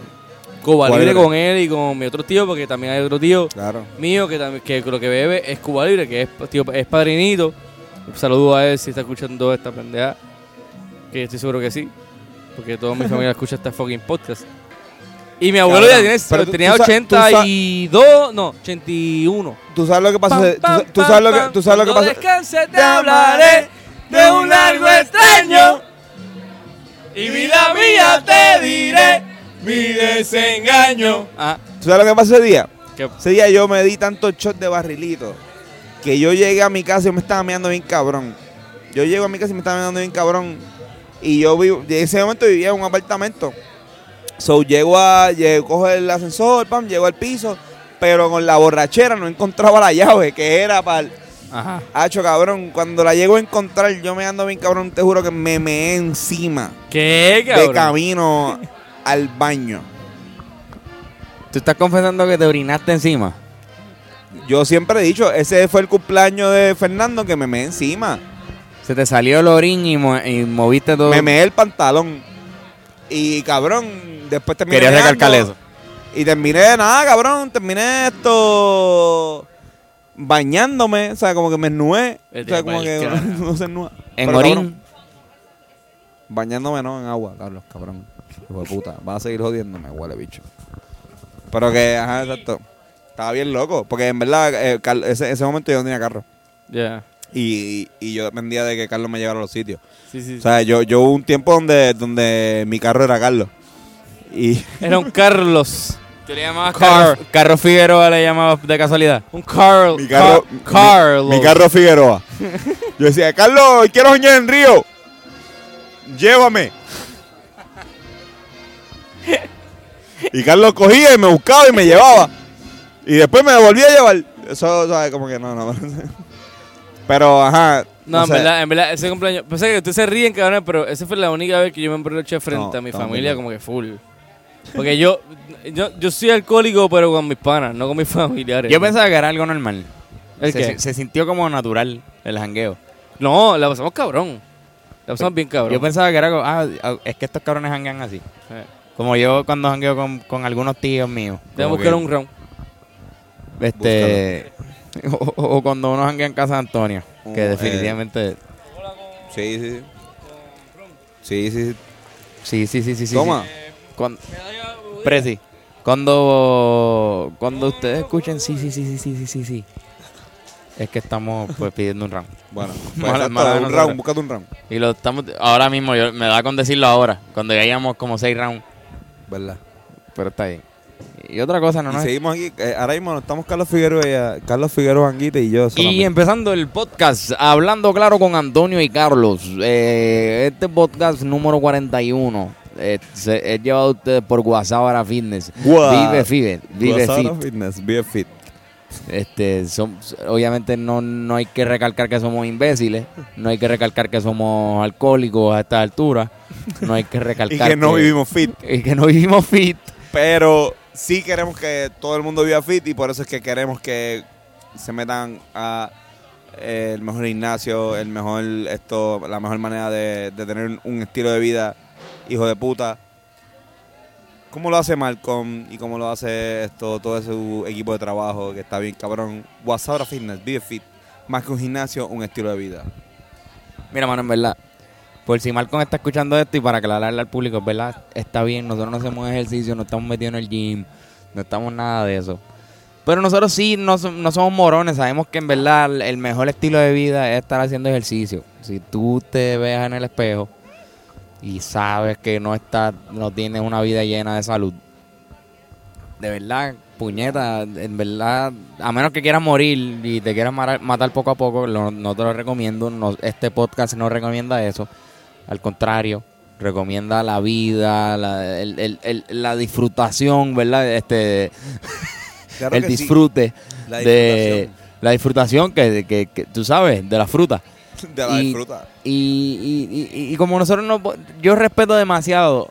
Cuba Libre con él y con mi otro tío, porque también hay otro tío Claro. mío que, también, que lo que bebe es Cuba Libre, que es, tío, es padrinito. Un saludo a él si está escuchando esta pendeja. Que estoy seguro que sí. Porque toda mi familia escucha este fucking podcast. Y mi abuelo Cabrón, ya tiene, tenía tú sa- tú sa- 82, no, 81. Tú sabes lo que pasa. Pam, tú, pam, tú sabes lo que, tú sabes lo que pasa. descanse te hablaré de un largo extraño. Y vida mía te diré mi desengaño. Ah, ¿Tú sabes lo que pasa ese día? Ese día yo me di tantos shots de barrilito que yo llegué a mi casa y me estaba meando bien cabrón. Yo llego a mi casa y me estaba meando bien cabrón. Y yo vivo, en ese momento vivía en un apartamento. So llego a, llego, cojo el ascensor, pam, llego al piso, pero con la borrachera no encontraba la llave, que era para Ajá. hacho cabrón. Cuando la llego a encontrar, yo me ando bien cabrón, te juro que me meé encima ¿Qué, de cabrón? camino al baño. ¿Tú estás confesando que te orinaste encima? Yo siempre he dicho, ese fue el cumpleaños de Fernando que me meé encima. Se te salió el orín y, mo- y moviste todo. Me meé el pantalón. Y cabrón, después terminé. Querías meando, recalcar eso. Y terminé, nada, cabrón, terminé esto bañándome, o sea, como que me ennué. O Vete sea, como que no se ennúa. En orín. cabrón, bañándome no en agua, Carlos, cabrón. Hijo de puta, vas a seguir jodiéndome, huele bicho. Pero que, ajá, exacto. Estaba bien loco, porque en verdad, eh, ese, ese momento yo no tenía carro. Ya. Y, y yo dependía de que Carlos me llevara a los sitios. Sí, sí. O sea, yo, yo hubo un tiempo donde, donde mi carro era Carlos. Y Era un Carlos. ¿Tú le llamabas Car- Carlos, Carlos Figueroa le llamabas de casualidad? Un Carl. mi carro, Car- Carlos. mi, mi carro Figueroa. Yo decía, Carlos, quiero bañar en Río. Llévame. Y Carlos cogía y me buscaba y me llevaba. Y después me volvía a llevar. Eso, ¿sabes? Como que no, no. Pero, ajá. No, en sé. verdad, en verdad, ese cumpleaños. Pensé que ustedes se ríen, cabrón, pero esa fue la única vez que yo me emborraché frente No, a mi familia, bien. como que full. Porque yo, yo, yo soy alcohólico, pero con mis panas, no con mis familiares. Yo pensaba que era algo normal. ¿El se, qué? se sintió como natural el jangueo. No, la pasamos cabrón. La pasamos bien cabrón. Yo pensaba que era como, ah, ah, es que estos cabrones janguean así. Eh, Como yo cuando jangueo con, con algunos tíos míos. Tenemos que buscar un round. Este, o, o cuando uno janguea en casa de Antonio. Uh, que eh. definitivamente... Sí, sí, sí. Sí, sí, sí. Sí, sí, sí, sí. sí Toma. sí. Cuando, Presi, cuando, cuando ustedes escuchen sí, sí, sí, sí, sí, sí, sí, sí. Es que estamos pues pidiendo un round. Bueno, pues, Mala- mala un round, búscate un round. Y lo estamos, ahora mismo, yo, me da con decirlo ahora, cuando ya llevamos como seis rounds, ¿Verdad? pero está bien. Y otra cosa, no y nos... seguimos aquí. eh, ahora mismo estamos Carlos Figueroa, y, eh, Carlos Figueroa Anguita y yo. Y empezando el podcast, hablando claro con Antonio y Carlos. Eh, este podcast número 41 eh, se- es llevado a ustedes por Guasábara Fitness. Gua- Vive Fit, vive Fit. Fitness, Vive Fit. Este, son, obviamente no, no hay que recalcar que somos imbéciles, no hay que recalcar que somos alcohólicos a esta altura, no hay que Y recalcar que no vivimos fit. y que no vivimos fit. Pero sí queremos que todo el mundo viva fit y por eso es que queremos que se metan a eh, el mejor gimnasio, el mejor esto, la mejor manera de, de tener un estilo de vida, hijo de puta. ¿Cómo lo hace Malcolm y cómo lo hace esto todo su equipo de trabajo que está bien cabrón? Wasabra Fitness, vive fit. Más que un gimnasio, un estilo de vida. Mira, mano, en verdad, por si Malcolm está escuchando esto y para aclararle al público, verdad, está bien, nosotros no hacemos ejercicio, no estamos metidos en el gym, no estamos nada de eso. Pero nosotros sí no, no somos morones, sabemos que en verdad el mejor estilo de vida es estar haciendo ejercicio. Si tú te veas en el espejo y sabes que no estás, no tienes una vida llena de salud, de verdad, puñeta, en verdad, a menos que quieras morir y te quieras matar poco a poco, lo- no te lo recomiendo. no- este podcast no recomienda eso. Al contrario, recomienda la vida, la, el- el- el- la disfrutación, ¿verdad? Este, Claro el sí. disfrute La de la disfrutación que, que- que tú sabes, de la fruta. De la y- disfruta. Y, y- como nosotros no... Yo respeto demasiado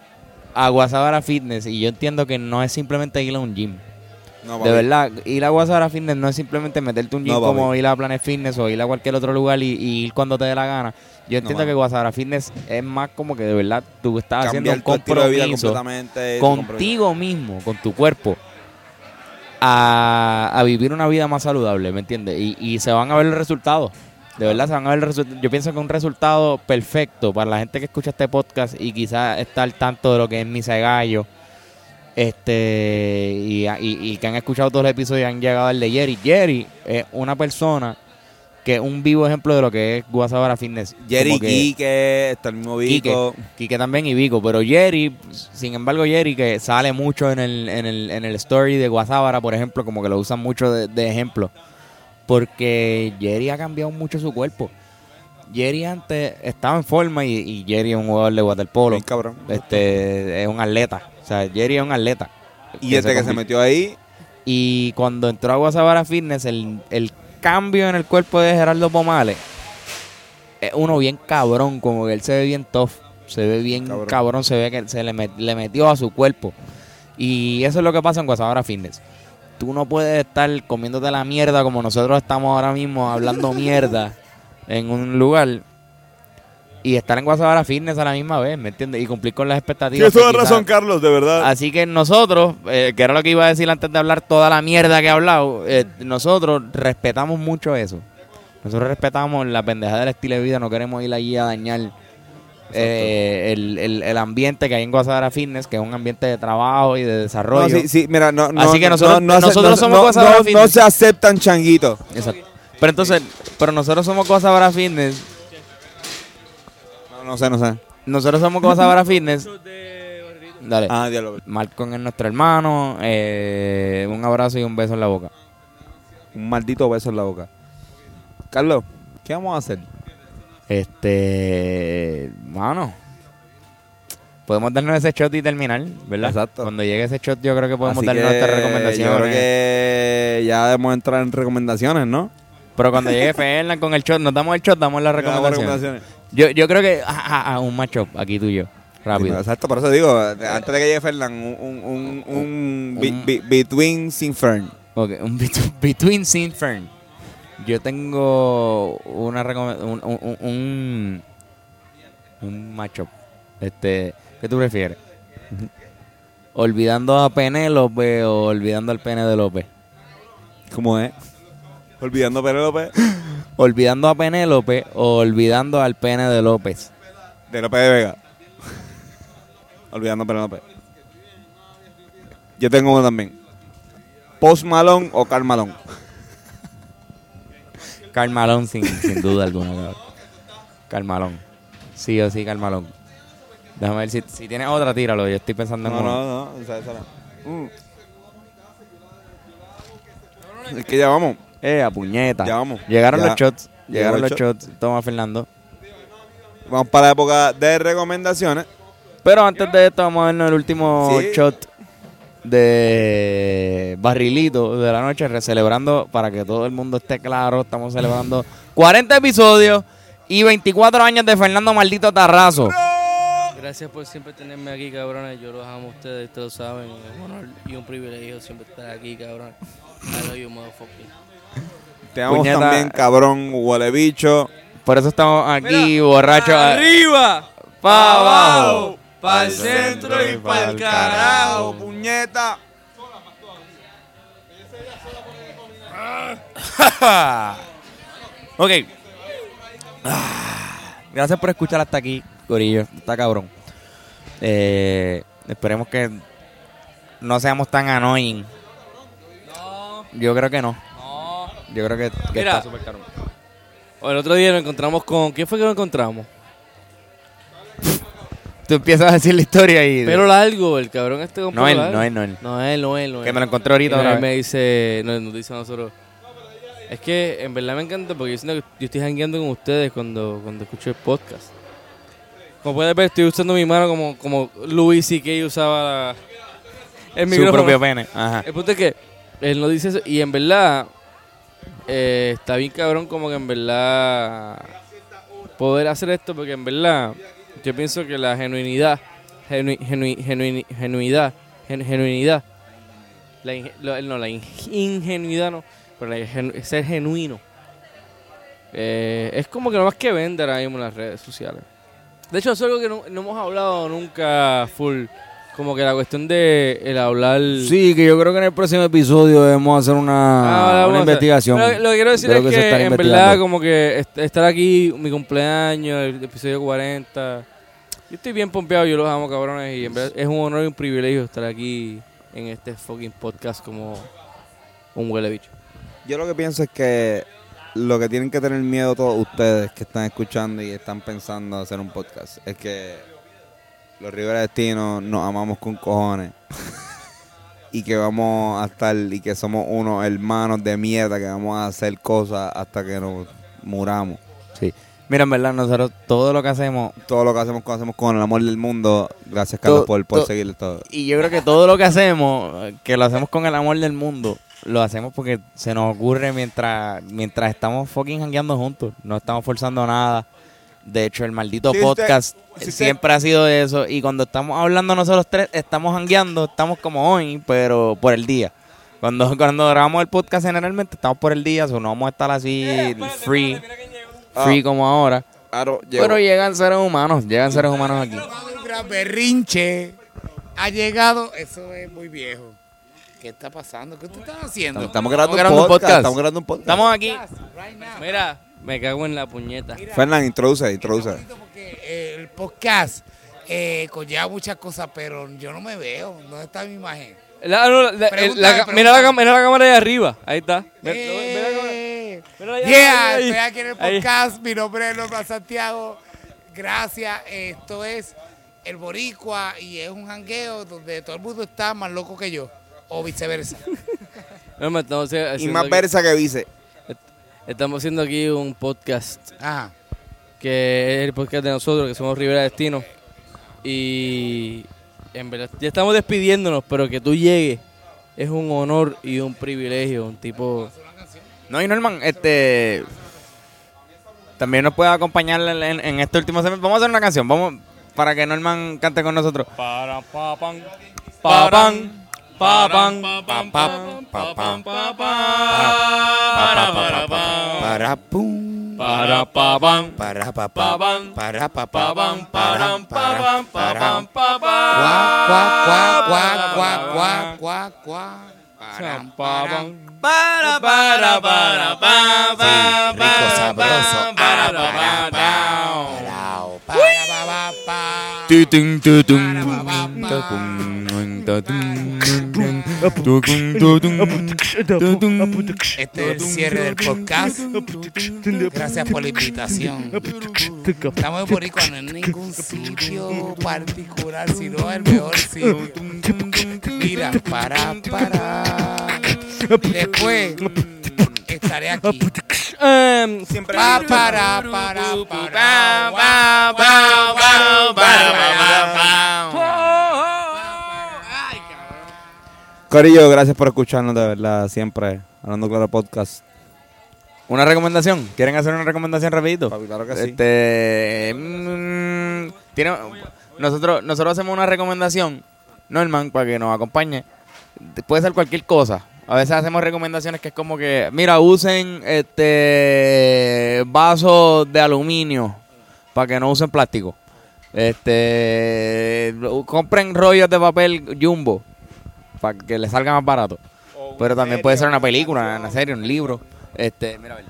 a Guasabara Fitness y yo entiendo que no es simplemente ir a un gym. No, De verdad, ir a Guasabara Fitness no es simplemente meterte un gym No, como ir a Planet Fitness o ir a cualquier otro lugar y, ir cuando te dé la gana. Yo entiendo mano. que Guasabara Fitness es más como que de verdad tú estás haciendo un vida compromiso contigo mismo, con tu cuerpo, a, a vivir una vida más saludable, ¿me entiendes? Y, y se van a ver los resultados. De verdad, se van a ver. Yo pienso que un resultado perfecto para la gente que escucha este podcast y quizás está al tanto de lo que es Misa de Gallo, este, y, y- y que han escuchado todos los episodios y han llegado al de Jerry. Jerry es una persona que es un vivo ejemplo de lo que es Guasabara Fitness. Jerry, que- Quique, está el mismo Vico. Quique, Quique también y Vico, pero Jerry, sin embargo Jerry que sale mucho en el, en el, en el story de Guasábara, por ejemplo, como que lo usan mucho de, de ejemplo, porque Jerry ha cambiado mucho su cuerpo. Jerry antes estaba en forma y, y Jerry es un jugador de waterpolo, Bien cabrón. este, es un atleta, o sea, Jerry es un atleta. Y desde que se metió ahí, y cuando entró a Guasabara Fitness, el, el cambio en el cuerpo de Gerardo Pomales es uno bien cabrón, como que él se ve bien tough, se ve bien cabrón, Cabrón. se ve que se le, met- le metió a su cuerpo. Y eso es lo que pasa en Guasabara Fitness. Tú no puedes estar comiéndote la mierda como nosotros estamos ahora mismo hablando mierda en un lugar y estar en Guasabara Fitness a la misma vez, ¿me entiendes? Y cumplir con las expectativas. Tienes toda quizás- razón, Carlos, de verdad. Así que nosotros, eh, que era lo que iba a decir antes de hablar toda la mierda que he hablado, eh, nosotros respetamos mucho eso. Nosotros respetamos la pendeja del estilo de vida, no queremos ir allí a dañar eh, el, el- el ambiente que hay en Guasadara Fitness, que es un ambiente de trabajo y de desarrollo. No, sí, sí, mira, no, no, Así que no- nosotros- no, nosotros no- somos no- Guasadara no- no Fitness. se aceptan changuitos. Exacto. Pero entonces, pero nosotros somos Guasadara Fitness, No, no sé, no sé. nosotros somos Guasadara Fitness. Dale. Ah, diablo. Malcolm es nuestro hermano, eh, un abrazo y un beso en la boca. Un maldito beso en la boca. Carlos, ¿qué vamos a hacer? Este, mano, podemos darnos ese shot y terminar, ¿verdad? Exacto. Cuando llegue ese shot, yo creo que podemos Así darnos que nuestras recomendaciones. Yo creo que ya debemos entrar en recomendaciones, ¿no? Pero cuando llegue Fernan con el shot, nos damos el shot, damos las recomendaciones. recomendaciones. Yo, yo creo que, ah, ah, ah, un matchup, aquí tú y yo, rápido. Exacto, por eso digo, antes de que llegue Fernan, un, un, un, un be- Un- be- Between Sin Fern. Ok, un bet- Between Sin Fern. Yo tengo una un, un, un, un, matchup. Este, ¿qué tú prefieres? ¿Olvidando a Penélope o olvidando al pene de López? ¿Cómo es? Olvidando Penélope ¿Olvidando a Penélope o olvidando al pene de López? de López de Vega. Olvidando Penélope. Yo tengo uno también. Post Malone o Carl Malone. Carmalón sin, sin duda alguna, cabrón. Carmalón. Sí o sí, Carmalón. Déjame ver si, si tienes otra, tíralo. Yo estoy pensando en No, uno. no, no. Esa no. Mm. Es que ya vamos. Eh, a puñeta. Ya vamos. Llegaron Ya. los shots. Llegaron los shot. shots. Toma, Fernando. Vamos para la época de recomendaciones. Pero antes de esto, vamos a vernos el último Sí. shot de barrilito de la noche, celebrando para que todo el mundo esté claro. Estamos celebrando 40 episodios y 24 años de Fernando Maldito Tarrazo. Gracias por siempre tenerme aquí, cabrones. Yo los amo a ustedes, ustedes lo saben. Es un honor y un privilegio siempre estar aquí, cabrón. I love you, motherfucker. Te Puñeta. también, cabrón, huele bicho. Por eso estamos aquí, borrachos. ¡Arriba! Pa' abajo. ¡Pa'l centro y pa'l carajo! puñeta. Ok. Ah, Gracias por escuchar hasta aquí, Corillo. Está cabrón. Eh, esperemos que no seamos tan annoying. Yo creo que no. No. Yo creo que, que Mira. está súper cabrón. El otro día nos encontramos con... ¿Quién fue que nos encontramos? Tú empiezas a decir la historia y... Pelo largo, el cabrón este con no él, no él, no él. No él, no él, no él. Que me lo encontré ahorita Y otra me dice, no, nos dice a nosotros. Es que en verdad me encanta porque yo siento que yo estoy jangueando con ustedes cuando, cuando escucho el podcast. Como puedes ver, estoy usando mi mano como, como Louis C.K. usaba el Su propio pene. Ajá. El punto es que él no dice eso y en verdad eh, está bien cabrón como que en verdad poder hacer esto porque en verdad yo pienso que la genuinidad, genu- genui- genui- genuidad, gen- genuinidad, la, no, la in- ingenuidad no, pero la genu- ser genuino eh, es como que no más que vender ahí en las redes sociales. De hecho, es algo que no hemos hablado nunca full. Como que la cuestión de el hablar. Sí, que yo creo que en el próximo episodio debemos hacer una, Ah, una investigación. Pero lo que quiero decir es que que, en verdad, como que est- estar aquí, mi cumpleaños, el episodio 40. Yo estoy bien pompeado, yo los amo, cabrones. Y en verdad es un honor y un privilegio estar aquí en este fucking podcast como un huele bicho. Yo lo que pienso es que lo que tienen que tener miedo todos ustedes que están escuchando y están pensando hacer un podcast es que los Rivera Destinos nos amamos con cojones y que vamos a estar y que somos unos hermanos de mierda que vamos a hacer cosas hasta que nos muramos. Sí. Mira, en verdad, nosotros todo lo que hacemos, Todo lo que hacemos, lo hacemos con el amor del mundo. Gracias, Carlos, To- por, por to- seguir todo. y yo creo que todo lo que hacemos, que lo hacemos con el amor del mundo, lo hacemos porque se nos ocurre mientras mientras estamos fucking hangueando juntos. No estamos forzando nada. De hecho, el maldito Si usted- podcast usted- siempre ha sido eso. Y cuando estamos hablando nosotros tres, estamos hangueando, estamos como hoy, pero por el día. Cuando, cuando grabamos el podcast generalmente estamos por el día, o no vamos a estar así free, free como ahora. Claro, Pero llegan seres humanos, llegan seres humanos aquí. Berrinche ha llegado, eso es muy viejo. ¿Qué está pasando? ¿Qué ustedes están haciendo? Estamos grabando, Estamos grabando un un podcast. podcast. Estamos grabando un podcast. Estamos aquí. Right. Mira, me cago en la puñeta. Fernán, introduce, introduce. Porque eh, el podcast eh, conlleva muchas cosas, pero yo no me veo. ¿Dónde está mi imagen? La- no, la- mira, la, mira cámara de arriba. Ahí está. Mira, mira la cámara. Eh, Mira allá, yeah, ahí. estoy aquí en el Ahí. podcast. Mi nombre es Norma Santiago. Gracias. Esto es El Boricua y es un jangueo donde todo el mundo está más loco que yo. O viceversa. No, me estamos Y más aquí- versa que vice. Estamos haciendo aquí un podcast Ajá. que es el podcast de nosotros, que somos Rivera Destino. Y en verdad, ya estamos despidiéndonos, pero que tú llegues es un honor y un privilegio. Un tipo. No, y Norman, este. También nos puede acompañar en, en- en este último segmento. Vamos a hacer una canción, vamos para que Norman cante con nosotros. Para papan. Papan. Papan. Papan. Papan. Para pum. Para papan. Para. Papan. Para cuac. Para, para. Para, para, para, para, rico, sabroso. para, Ah, para, para, Este es el cierre del podcast. Gracias por la invitación. Estamos en Boricua, no en ningún sitio particular, sino el mejor sitio. Mira, para, para. Después estaré aquí. Em, Pa, para, para, para. pa, pa, pa, pa, pa, Corillo, gracias por escucharnos de verdad, siempre. Hablando Claro Podcast. Una recomendación. ¿Quieren hacer una recomendación rapidito? Papi, claro que sí. Este, mm, tiene, nosotros, nosotros hacemos una recomendación, Norman, para que nos acompañe. Puede ser cualquier cosa. A veces hacemos recomendaciones que es como que, mira, usen este vasos de aluminio para que no usen plástico. Este, compren rollos de papel jumbo para que les salga más barato. Pero también puede ser una película, una serie, un libro. Este, mira, a ver.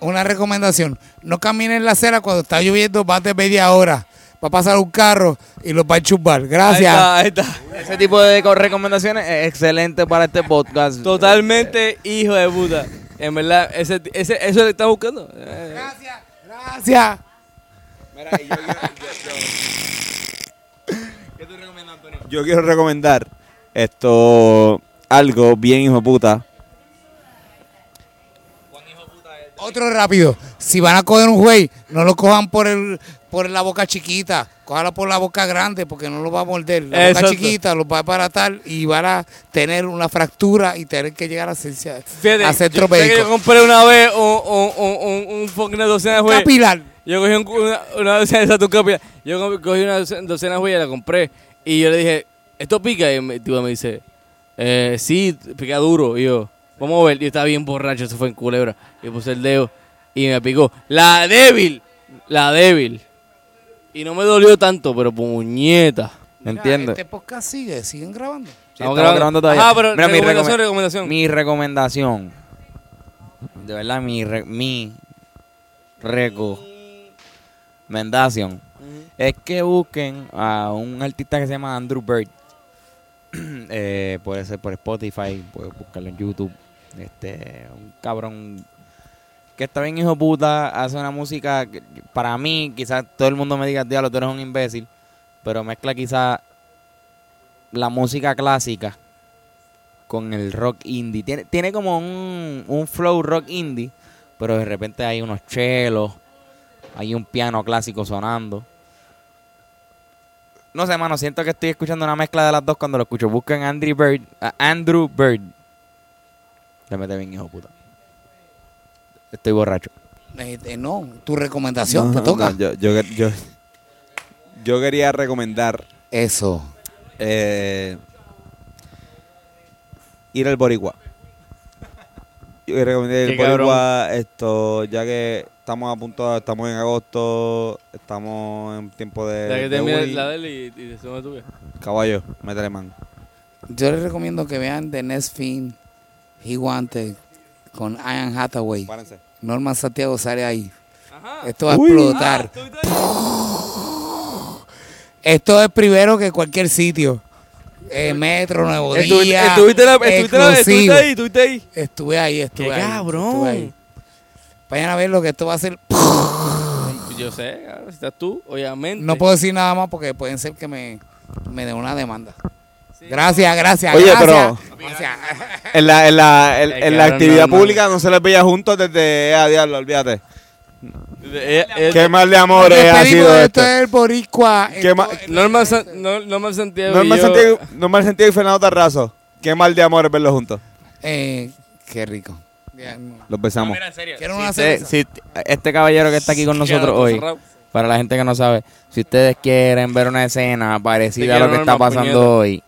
Una recomendación. No caminen en la acera cuando está lloviendo más de media hora. Va a pasar un carro y los va a enchumbar. Gracias. Ahí está, ahí está. Ese tipo de co- recomendaciones es excelente para este podcast. Totalmente hijo de puta. En verdad, ese, ese, eso le está buscando. Gracias. Gracias. Yo quiero recomendar esto, algo bien hijo de puta. Otro rápido. Si van a coger un güey, no lo cojan por el por la boca chiquita. Cójala por la boca grande porque no lo va a morder. La boca chiquita lo va a aparatar y van a tener una fractura y tener que llegar a, ciencia, Fíjate, a yo, centro compré una vez un, un, un, un, un fucking docena de jueces. Capilar. Yo cogí un- una, una docena de capilar. Yo co- cogí una doce- docena de y la compré. Y yo le dije, ¿esto pica? Y el tipo me dice, eh, sí, pica duro. Y yo, vamos a ver. Y yo estaba bien borracho, eso fue en culebra. Y puse el dedo y me picó. La débil, la débil. Y no me dolió tanto, pero puñeta. Mira, ¿Entiendes? Este podcast sigue, siguen grabando. Sí, estamos grabando todavía. Ah, pero Mira, mi recomendación, recome- recomendación. Mi recomendación, de verdad, mi, re- mi recomendación es que busquen a un artista que se llama Andrew Bird. Eh, puede ser por Spotify, puedes buscarlo en YouTube. Este, un cabrón que está bien hijo puta, hace una música que, para mí, quizás todo el mundo me diga, diablo, tú eres un imbécil, pero mezcla quizás la música clásica con el rock indie. Tiene, tiene como un, un flow rock indie, pero de repente hay unos chelos, hay un piano clásico sonando. No sé, mano, siento que estoy escuchando una mezcla de las dos cuando lo escucho. Busquen Andrew Bird, a Andrew Bird. Le mete bien, hijo puta. Estoy borracho. Eh, eh, no, tu recomendación No, te toca. no, yo, yo, yo, yo quería recomendar Eso. eh, ir al Boricua. Yo quería recomendar ir al Qué cabrón. Boricua, esto, ya que estamos a punto, estamos en agosto, estamos en tiempo de, La que de uni. la de él y, y tuya. Caballo, métele man. Yo les recomiendo que vean The Next Film He Wanted con Ian Hathaway. Párense. Norman Santiago sale ahí. Ajá. Esto va a explotar. ¿Tú viste ahí? Esto es primero que cualquier sitio. Eh, Metro, Nuevo Estuviste, Día. estuviste, la- estuviste, la- estuviste exclusivo. ahí, estuviste ahí. Estuve ahí, estuve ¡Qué ahí. cabrón! estuve ahí. Vayan a ver lo que esto va a ser. Yo sé, claro, si estás tú, obviamente. No puedo decir nada más porque pueden ser que me, me den una demanda. Gracias, gracias. Oye, gracias. pero- Gracias. En la, en la, en, la actividad normal. pública no se les veía juntos desde a diablo, olvídate. Eh, eh, Qué mal de amor Nos ha sido esto. esto es el Boricua. Qué ma- San- no, Santiago. Normal y Santiago, Normal Santiago y Fernando Tarrazo. Qué mal de amor es verlos juntos. Eh, qué rico. No. Los besamos. en serio. Quiero una Eh, si este caballero que está aquí con nosotros hoy, para la gente que no sabe, si ustedes quieren ver una escena parecida a lo que está pasando puñeta. hoy,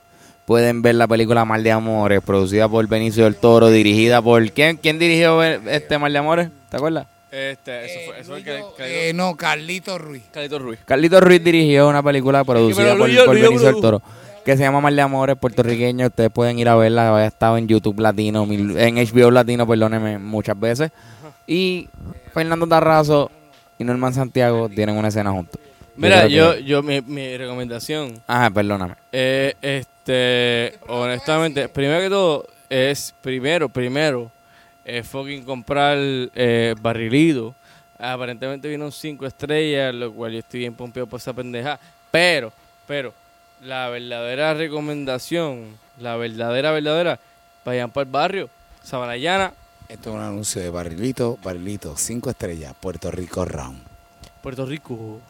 pueden ver la película Mal de Amores, producida por Benicio del Toro, dirigida por... ¿Quién, quién dirigió este Mal de Amores? ¿Te acuerdas? Este, eso fue, eso fue Calito, eh, no, Carlito Ruiz. Calito Ruiz. Carlito Ruiz dirigió una película producida por, Benicio del. Toro que se llama Mal de Amores, puertorriqueño. Ustedes pueden ir a verla, ha estado en YouTube Latino, en HBO Latino, perdónenme, muchas veces. Y Fernando Tarrazo y Norman Santiago tienen una escena juntos. Mira, yo, que- yo, mi, mi recomendación Ajá, perdóname. Eh, este, honestamente, primero que todo, es primero, primero, es fucking comprar eh, barrilito. Aparentemente vino un 5 estrellas, lo cual yo estoy bien pompeado por esa pendeja. Pero, pero, la verdadera recomendación, la verdadera, verdadera, vayan para el barrio, Sabanayana, Esto es un anuncio de Barrilito, Barrilito, 5 estrellas, Puerto Rico Round. Puerto Rico.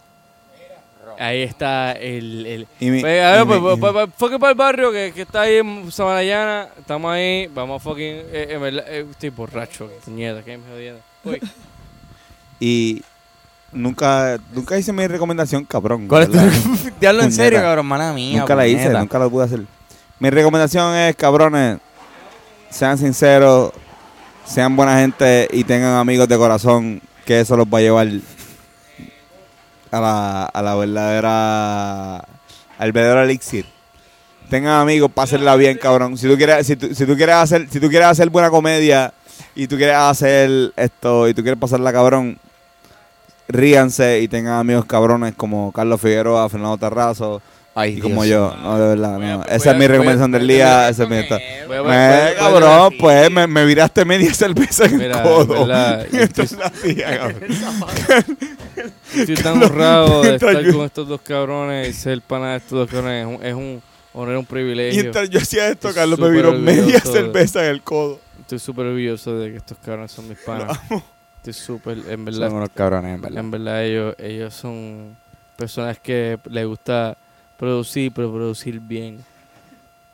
Ahí está el... el Y mi- Pues, a ver, y mi- pues, pues, pues, fucking para el barrio que, que está ahí en Sabanayana. Estamos ahí. Vamos a fucking. Eh, eh, estoy borracho. Puñeta, que me jodiendo. Uy, Y nunca, nunca hice mi recomendación, cabrón. ¿Cuál es tu ¿verdad? Diablo, en serio, cabrón, mala mía. Nunca la hice, nunca la pude hacer. Mi recomendación es, cabrones, sean sinceros, sean buena gente y tengan amigos de corazón, que eso los va a llevar a la, a la verdadera, al verdadero elixir. Tengan amigos, pásenla bien, cabrón. Si tú quieres, si tú, si tú quieres hacer, si tú quieres hacer buena comedia y tú quieres hacer esto y tú quieres pasarla cabrón, ríanse y tengan amigos cabrones como Carlos Figueroa, Fernando Tarrazo, Ay, y Dios. como yo, no, de verdad, Voy a- no. voy Esa es mi recomendación del día, esa es mi Me, a- cabrón, pues me, me viraste media cerveza en el codo. verdad, estoy-. Estoy tan honrado de estar yo- con estos dos cabrones y ser pana de estos dos cabrones. Es un, es un honor, un privilegio. Mientras yo hacía esto, Estoy Carlos me viró media de- cerveza en el codo. Estoy súper orgulloso de que estos cabrones son mis panas. Estoy súper, en verdad. Son unos cabrones, en verdad. En verdad ellos, ellos son personas que les gusta producir, pero producir bien.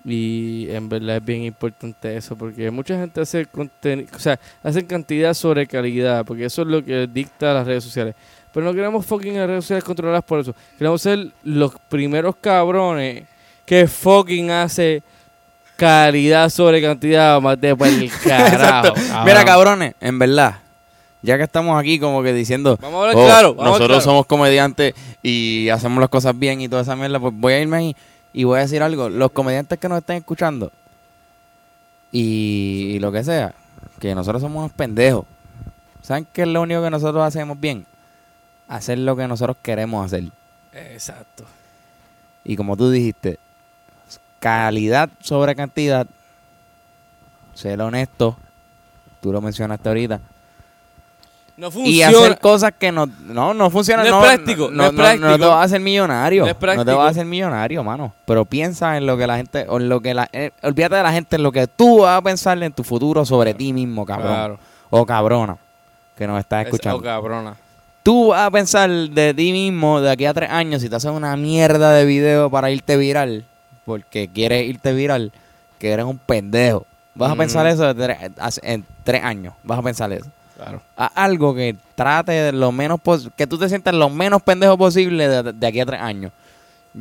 Y en verdad es bien importante eso, porque mucha gente hace contenido, o sea, hacen cantidad sobre calidad, porque eso es lo que dicta las redes sociales. Pero no queremos fucking las redes sociales controladas por eso. Queremos ser los primeros cabrones que fucking hace calidad sobre cantidad, más de por el carajo. Mira, cabrones, en verdad, ya que estamos aquí como que diciendo, Vamos a hablar "Oh, claro. vamos nosotros claro". somos comediantes y hacemos las cosas bien y toda esa mierda, pues voy a irme ahí y voy a decir algo. Los comediantes que nos estén escuchando y, y lo que sea, que nosotros somos unos pendejos. ¿Saben qué es lo único que nosotros hacemos bien? Hacer lo que nosotros queremos hacer. Exacto. Y como tú dijiste, calidad sobre cantidad, ser honesto, tú lo mencionaste ahorita, No y hacer cosas que no, no, no funcionan. No es práctico, no es no, práctico. te vas a hacer millonario. No No, te vas a hacer millonario, mano. Pero piensa en lo que la gente, o en lo que la, eh, olvídate de la gente, en lo que tú vas a pensar en tu futuro sobre ti mismo, cabrón. Claro. O cabrona, que nos estás Es- escuchando. oh, cabrona. Tú vas a pensar de ti mismo de aquí a tres años, si te haces una mierda de video para irte viral, porque quieres irte viral, que eres un pendejo. Vas a pensar eso tres- en tres años. Vas a pensar eso. Claro. Haz algo que trate de lo menos que tú te sientas lo menos pendejo posible de, de aquí a tres años.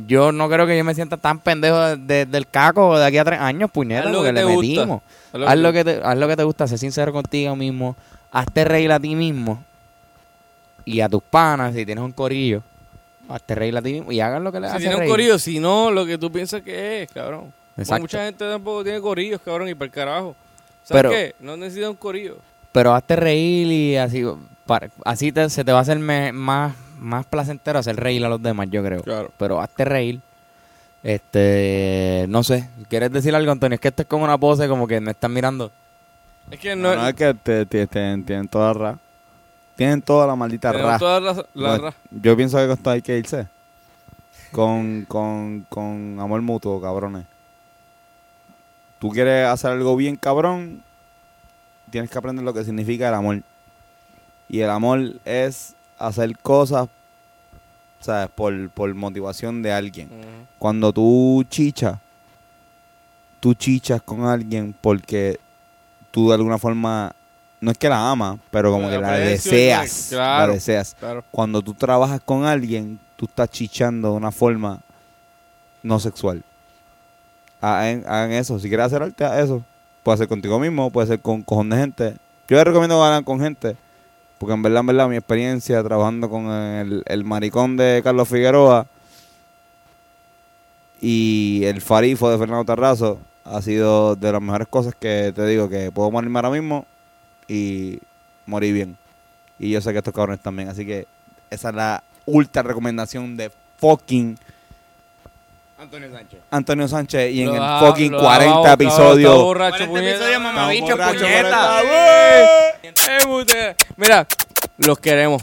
Yo no creo que yo me sienta tan pendejo de- de- del caco de aquí a tres años, puñeta, Haz lo porque que le te gusta. metimos. Haz lo Haz que lo, te- que te, haz lo que te gusta, sé sincero contigo mismo, hazte reír a ti mismo y a tus panas, si tienes un corillo, hazte reír a ti mismo y hagan lo que les Si hace tiene un reír. corillo, si no, lo que tú piensas que es, cabrón. Exacto. Mucha gente tampoco tiene corillos, cabrón, y para el carajo. ¿Sabes Pero- qué? No necesita un corillo. Pero hazte reír y así, para- así te- se te va a hacer me- más, más placentero hacer reír a los demás, yo creo. Claro. Pero hazte reír. Este, no sé, ¿quieres decir algo, Antonio? Es que esto es como una pose como que me están mirando. Es que No, no, no, es que te- te- te- tienen toda la ra. Tienen toda la maldita ra. toda la, la Bueno, ra- Yo pienso que con esto hay que irse. Con, con, con amor mutuo, cabrones. Tú quieres hacer algo bien, cabrón. Tienes que aprender lo que significa el amor. Y el amor es hacer cosas, ¿sabes? Por, por motivación de alguien. Cuando tú chichas, tú chichas con alguien porque tú de alguna forma, no es que la amas, pero como Pero que la deseas. claro. La deseas Claro. cuando tú trabajas con alguien, tú estás chichando de una forma no sexual. Hagan, hagan eso. Si quieres hacer arte, haz eso. Puede ser contigo mismo, puede ser con cojón de gente. Yo les recomiendo que hagan con gente. Porque en verdad, en verdad, mi experiencia trabajando con el, el maricón de Carlos Figueroa y el farifo de Fernando Tarrazo ha sido de las mejores cosas que te digo que puedo morirme ahora mismo y morir bien. Y yo sé que estos cabrones también. Así que esa es la ultra recomendación de fucking Antonio Sánchez. Antonio Sánchez. Y en el fucking lo bajaba, 40 cabrón, episodios. borracho, 40 puñeta. episodios, mamabicho, Estamos borrachos, puñeta. borrachos. Eh, puta. Mira, los queremos.